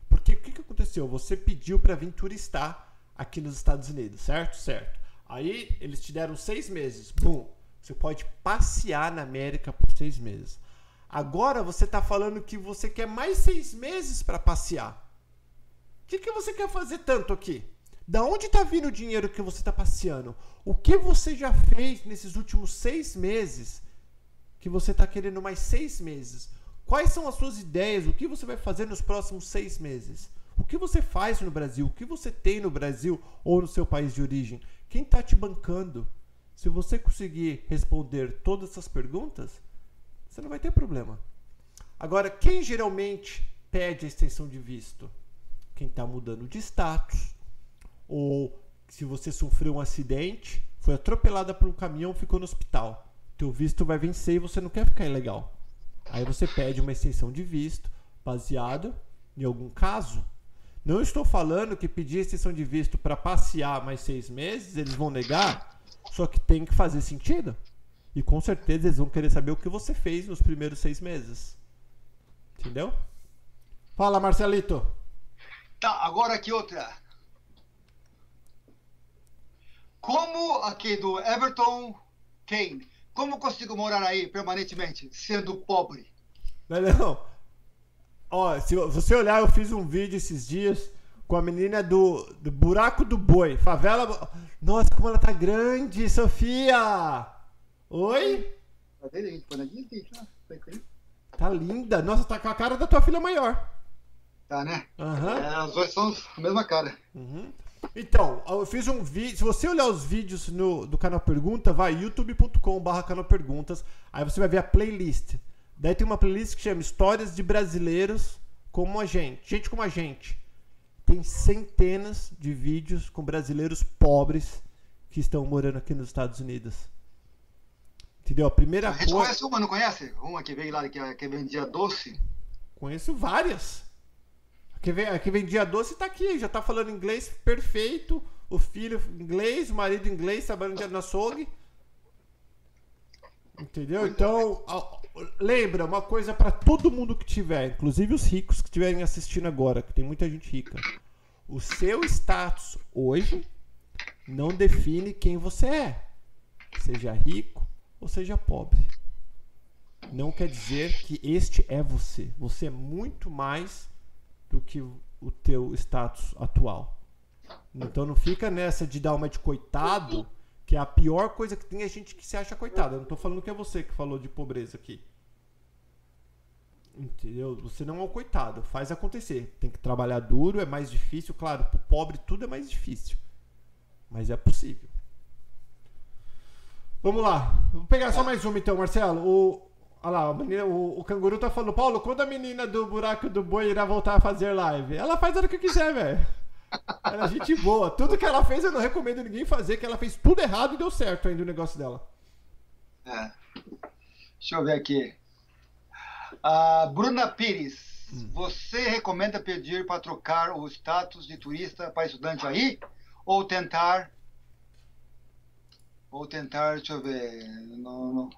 Porque o que, que aconteceu? Você pediu para vir turistar aqui nos Estados Unidos, certo? Certo. Aí eles te deram seis meses. Bum você pode passear na América por seis meses. Agora você está falando que você quer mais seis meses para passear. O que, que você quer fazer tanto aqui? Da onde está vindo o dinheiro que você está passeando? O que você já fez nesses últimos seis meses que você está querendo mais seis meses? Quais são as suas ideias? O que você vai fazer nos próximos seis meses? O que você faz no Brasil? O que você tem no Brasil ou no seu país de origem? Quem está te bancando? Se você conseguir responder todas essas perguntas, você não vai ter problema. Agora, quem geralmente pede a extensão de visto? Quem está mudando de status, ou se você sofreu um acidente, foi atropelada por um caminhão, ficou no hospital. Teu visto vai vencer e você não quer ficar ilegal. Aí você pede uma extensão de visto baseado em algum caso. Não estou falando que pedir extensão de visto para passear mais seis meses, eles vão negar. Só que tem que fazer sentido. E com certeza eles vão querer saber o que você fez nos primeiros seis meses. Entendeu? Fala, Marcelito. Tá, agora aqui outra. Como aqui do Everton Kane, como consigo morar aí permanentemente, sendo pobre? Não, não. Ó, se você olhar, eu fiz um vídeo esses dias com a menina do, do Buraco do Boi. Favela. Nossa, como ela tá grande, Sofia! Oi? Tá linda. Nossa, tá com a cara da tua filha maior. Tá, né? Uhum. É, as duas são a mesma cara. Uhum. Então, eu fiz um vídeo. Se você olhar os vídeos no, do canal Pergunta, vai youtube.com/barra canal Perguntas. Aí você vai ver a playlist. Daí tem uma playlist que chama Histórias de Brasileiros como a gente. Gente como a gente. tem centenas de vídeos com brasileiros pobres que estão morando aqui nos Estados Unidos. Entendeu? A primeira coisa. A gente coisa... conhece uma, não conhece? Uma que veio lá que, que vendia doce? Conheço várias. Que, vem, que vendia doce está aqui, já está falando inglês perfeito. O filho inglês, o marido inglês, trabalhando no açougue. Entendeu? Então, lembra uma coisa para todo mundo que tiver, inclusive os ricos que estiverem assistindo agora, que tem muita gente rica. O seu status hoje não define quem você é. Seja rico ou seja pobre. Não quer dizer que este é você. Você é muito mais do que o teu status atual. Então não fica nessa de dar uma de coitado que é a pior coisa que tem é gente que se acha coitada. Eu não tô falando que é você que falou de pobreza aqui. Entendeu? Você não é um coitado. Faz acontecer. Tem que trabalhar duro, é mais difícil. Claro, pro pobre tudo é mais difícil. Mas é possível. Vamos lá. Vou pegar só mais uma então, Marcelo. O, olha lá, menina, o, o, canguru tá falando, Paulo, quando a menina do buraco do boi irá voltar a fazer live? Ela faz hora que quiser, velho. Ela é gente boa. Tudo que ela fez eu não recomendo ninguém fazer, que ela fez tudo errado e deu certo ainda o negócio dela. É. Deixa eu ver aqui. A Bruna Pires, hum. você recomenda pedir para trocar o status de turista para estudante aí? Ou tentar. Ou tentar, deixa eu ver. Não, não,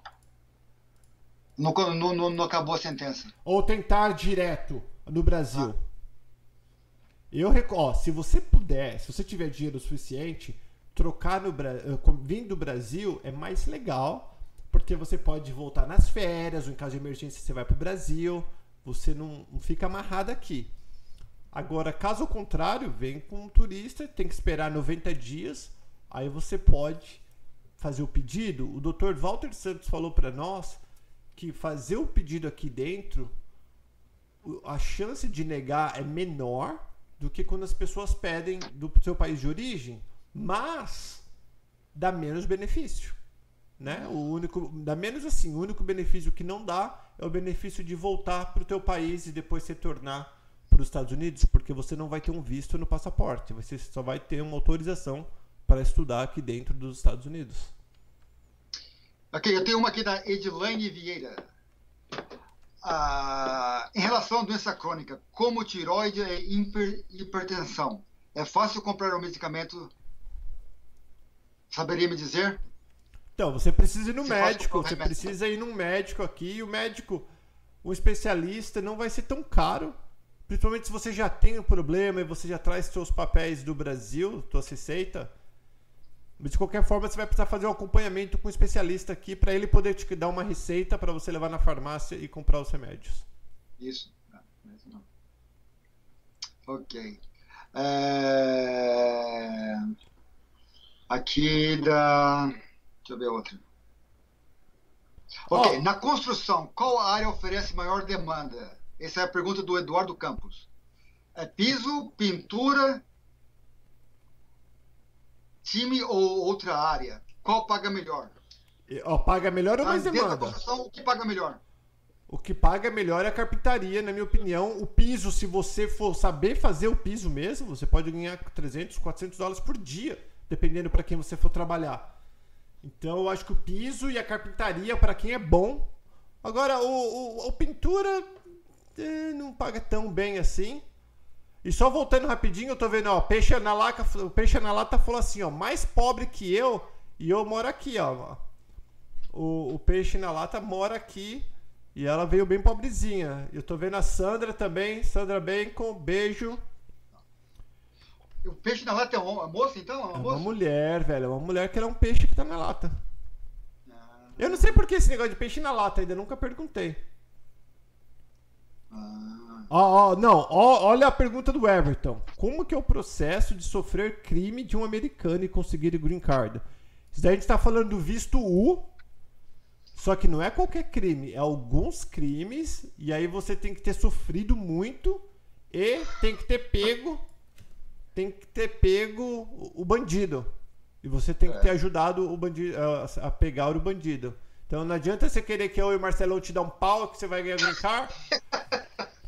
não, não, não acabou a sentença. Ou tentar direto no Brasil. Ah. Eu ó, se você puder, se você tiver dinheiro suficiente, trocar no eh, vindo do Brasil é mais legal, porque você pode voltar nas férias, ou em caso de emergência você vai para o Brasil, você não, não fica amarrado aqui. Agora, caso contrário, vem com um turista, tem que esperar 90 dias, aí você pode fazer o pedido. O Dr. Walter Santos falou para nós que fazer o pedido aqui dentro, a chance de negar é menor do que quando as pessoas pedem do seu país de origem, mas dá menos benefício. Né? O único, dá menos assim, o único benefício que não dá é o benefício de voltar para o teu país e depois retornar para os Estados Unidos, porque você não vai ter um visto no passaporte, você só vai ter uma autorização para estudar aqui dentro dos Estados Unidos. Ok, eu tenho uma aqui da Edilane Vieira. Ah, em relação à doença crônica, como tiroide e hiper, hipertensão, é fácil comprar o um medicamento? Saberia me dizer? Então, você precisa ir no Se médico, você precisa ir num médico aqui, e o médico, o especialista, não vai ser tão caro, principalmente se você já tem o um problema e você já traz seus papéis do Brasil, sua receita, mas de qualquer forma, você vai precisar fazer um acompanhamento com um especialista aqui para ele poder te dar uma receita para você levar na farmácia e comprar os remédios. Isso. Não, Ok. É... Aqui da. Deixa eu ver outra. Ok. Oh. Na construção, qual área oferece maior demanda? Essa é a pergunta do Eduardo Campos. É piso, pintura, time ou outra área? Qual paga melhor? Ó, paga melhor ou mais demanda? o que paga melhor? O que paga melhor é a carpintaria, na minha opinião. O piso, se você for saber fazer o piso mesmo, você pode ganhar 300, 400 dólares por dia, dependendo para quem você for trabalhar. Então, eu acho que o piso e a carpintaria, para quem é bom. Agora, o, o, o pintura eh, não paga tão bem assim. E só voltando rapidinho, eu tô vendo, ó, Peixe na Lata, o Peixe na Lata falou assim, ó, mais pobre que eu, e eu moro aqui, ó. O, o Peixe na Lata mora aqui, e ela veio bem pobrezinha. Eu tô vendo a Sandra também, Sandra Bacon, beijo. O peixe na lata é uma moça, então? É uma, é uma mulher, velho. É uma mulher que era um peixe que tá na lata. Ah, eu não sei por que esse negócio de peixe na lata ainda, nunca perguntei. Ah. Ó, ó, não, ó, olha a pergunta do Everton. Como que é o processo de sofrer crime de um americano e conseguir o green card? Isso daí a gente tá falando do visto U, só que não é qualquer crime, é alguns crimes, e aí você tem que ter sofrido muito e tem que ter pego, tem que ter pego o bandido. E você tem que ter é. ajudado o bandido a, a pegar o bandido. Então não adianta você querer que eu e o Marcelão te dar um pau que você vai ganhar green card.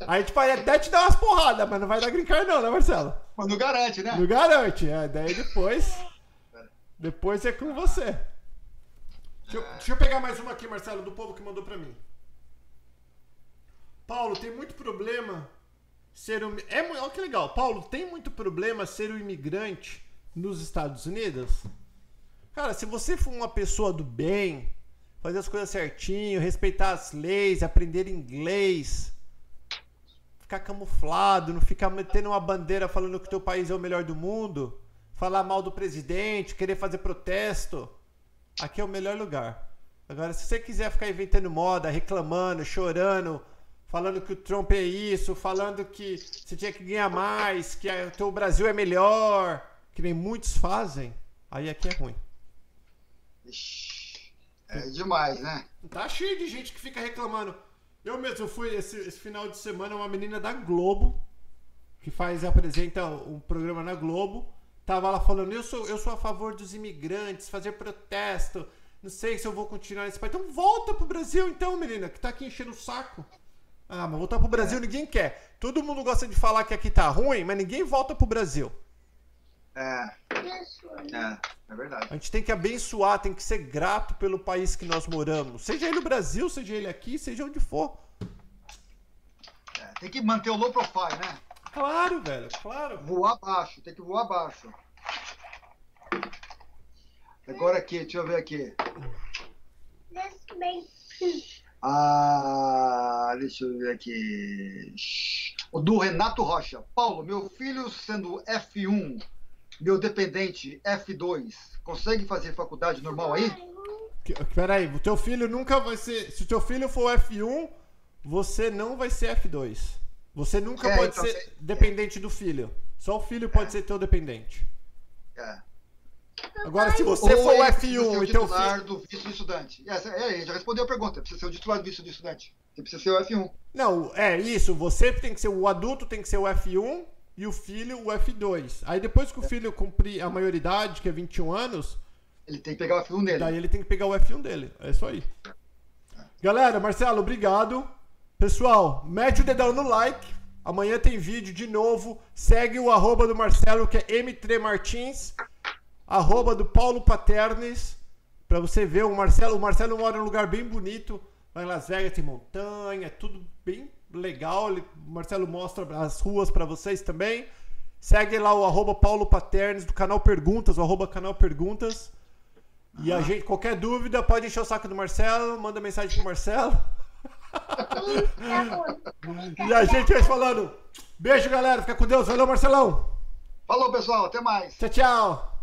A gente pode até te dar umas porradas, mas não vai dar green card não, né, Marcelo? Mas não garante, né? Não garante. É, daí depois... Depois é com você. Deixa eu, deixa eu pegar mais uma aqui, Marcelo, do povo que mandou pra mim. Paulo, tem muito problema ser um. É, olha que legal. Paulo, tem muito problema ser um imigrante nos Estados Unidos? Cara, se você for uma pessoa do bem, fazer as coisas certinho, respeitar as leis, aprender inglês, ficar camuflado, não ficar metendo uma bandeira falando que o teu país é o melhor do mundo, falar mal do presidente, querer fazer protesto, aqui é o melhor lugar. Agora, se você quiser ficar inventando moda, reclamando, chorando, falando que o Trump é isso, falando que você tinha que ganhar mais, que o Brasil é melhor, que nem muitos fazem, aí aqui é ruim. É demais, né? Tá cheio de gente que fica reclamando. Eu mesmo fui esse, esse final de semana uma menina da Globo que faz apresenta um programa na Globo tava lá falando eu sou eu sou a favor dos imigrantes fazer protesto não sei se eu vou continuar nesse país. Então volta pro Brasil então menina que tá aqui enchendo o saco. Ah mas voltar pro Brasil é. ninguém quer. Todo mundo gosta de falar que aqui tá ruim mas ninguém volta pro Brasil é. É, é verdade. A gente tem que abençoar, tem que ser grato pelo país que nós moramos. Seja ele no Brasil, seja ele aqui, seja onde for. É, tem que manter o low profile, né? Claro, velho, claro. Voar abaixo, tem que voar abaixo. Agora aqui, deixa eu ver aqui. Ah, deixa eu ver aqui. O do Renato Rocha. Paulo, meu filho sendo F1 meu dependente F2 consegue fazer faculdade normal aí? Peraí, o teu filho nunca vai ser. Se o teu filho for F1, você não vai ser F2. Você nunca é, pode então, ser você... dependente do filho. Só o filho pode é. ser teu dependente. É. Agora, se você Ou for o F1 e teu filho. do visto de estudante. É, é, já respondeu a pergunta. Precisa ser o titular do visto de estudante. Você precisa ser o F1. Não, é isso. Você tem que ser o adulto, tem que ser o F1 e o filho o F2. Aí depois que o filho cumprir a maioridade, que é 21 anos. Ele tem que pegar o F1 dele. Daí ele tem que pegar o F1 dele. É isso aí. Galera, Marcelo, obrigado. Pessoal, mete o dedão no like. Amanhã tem vídeo de novo. Segue o arroba do Marcelo, que é M3 Martins. Arroba do Paulo Paternes. Pra você ver o Marcelo. O Marcelo mora num lugar bem bonito. Lá em Las Vegas tem montanha, tudo bem legal. o Marcelo mostra as ruas para vocês também. Segue lá o arroba Paulo Paternes do canal Perguntas, o arroba canal Perguntas. E a gente, qualquer dúvida, pode encher o saco do Marcelo, manda mensagem pro Marcelo. e a gente vai falando. Beijo, galera. Fica com Deus. Valeu, Marcelão. Falou, pessoal. Até mais. Tchau, tchau.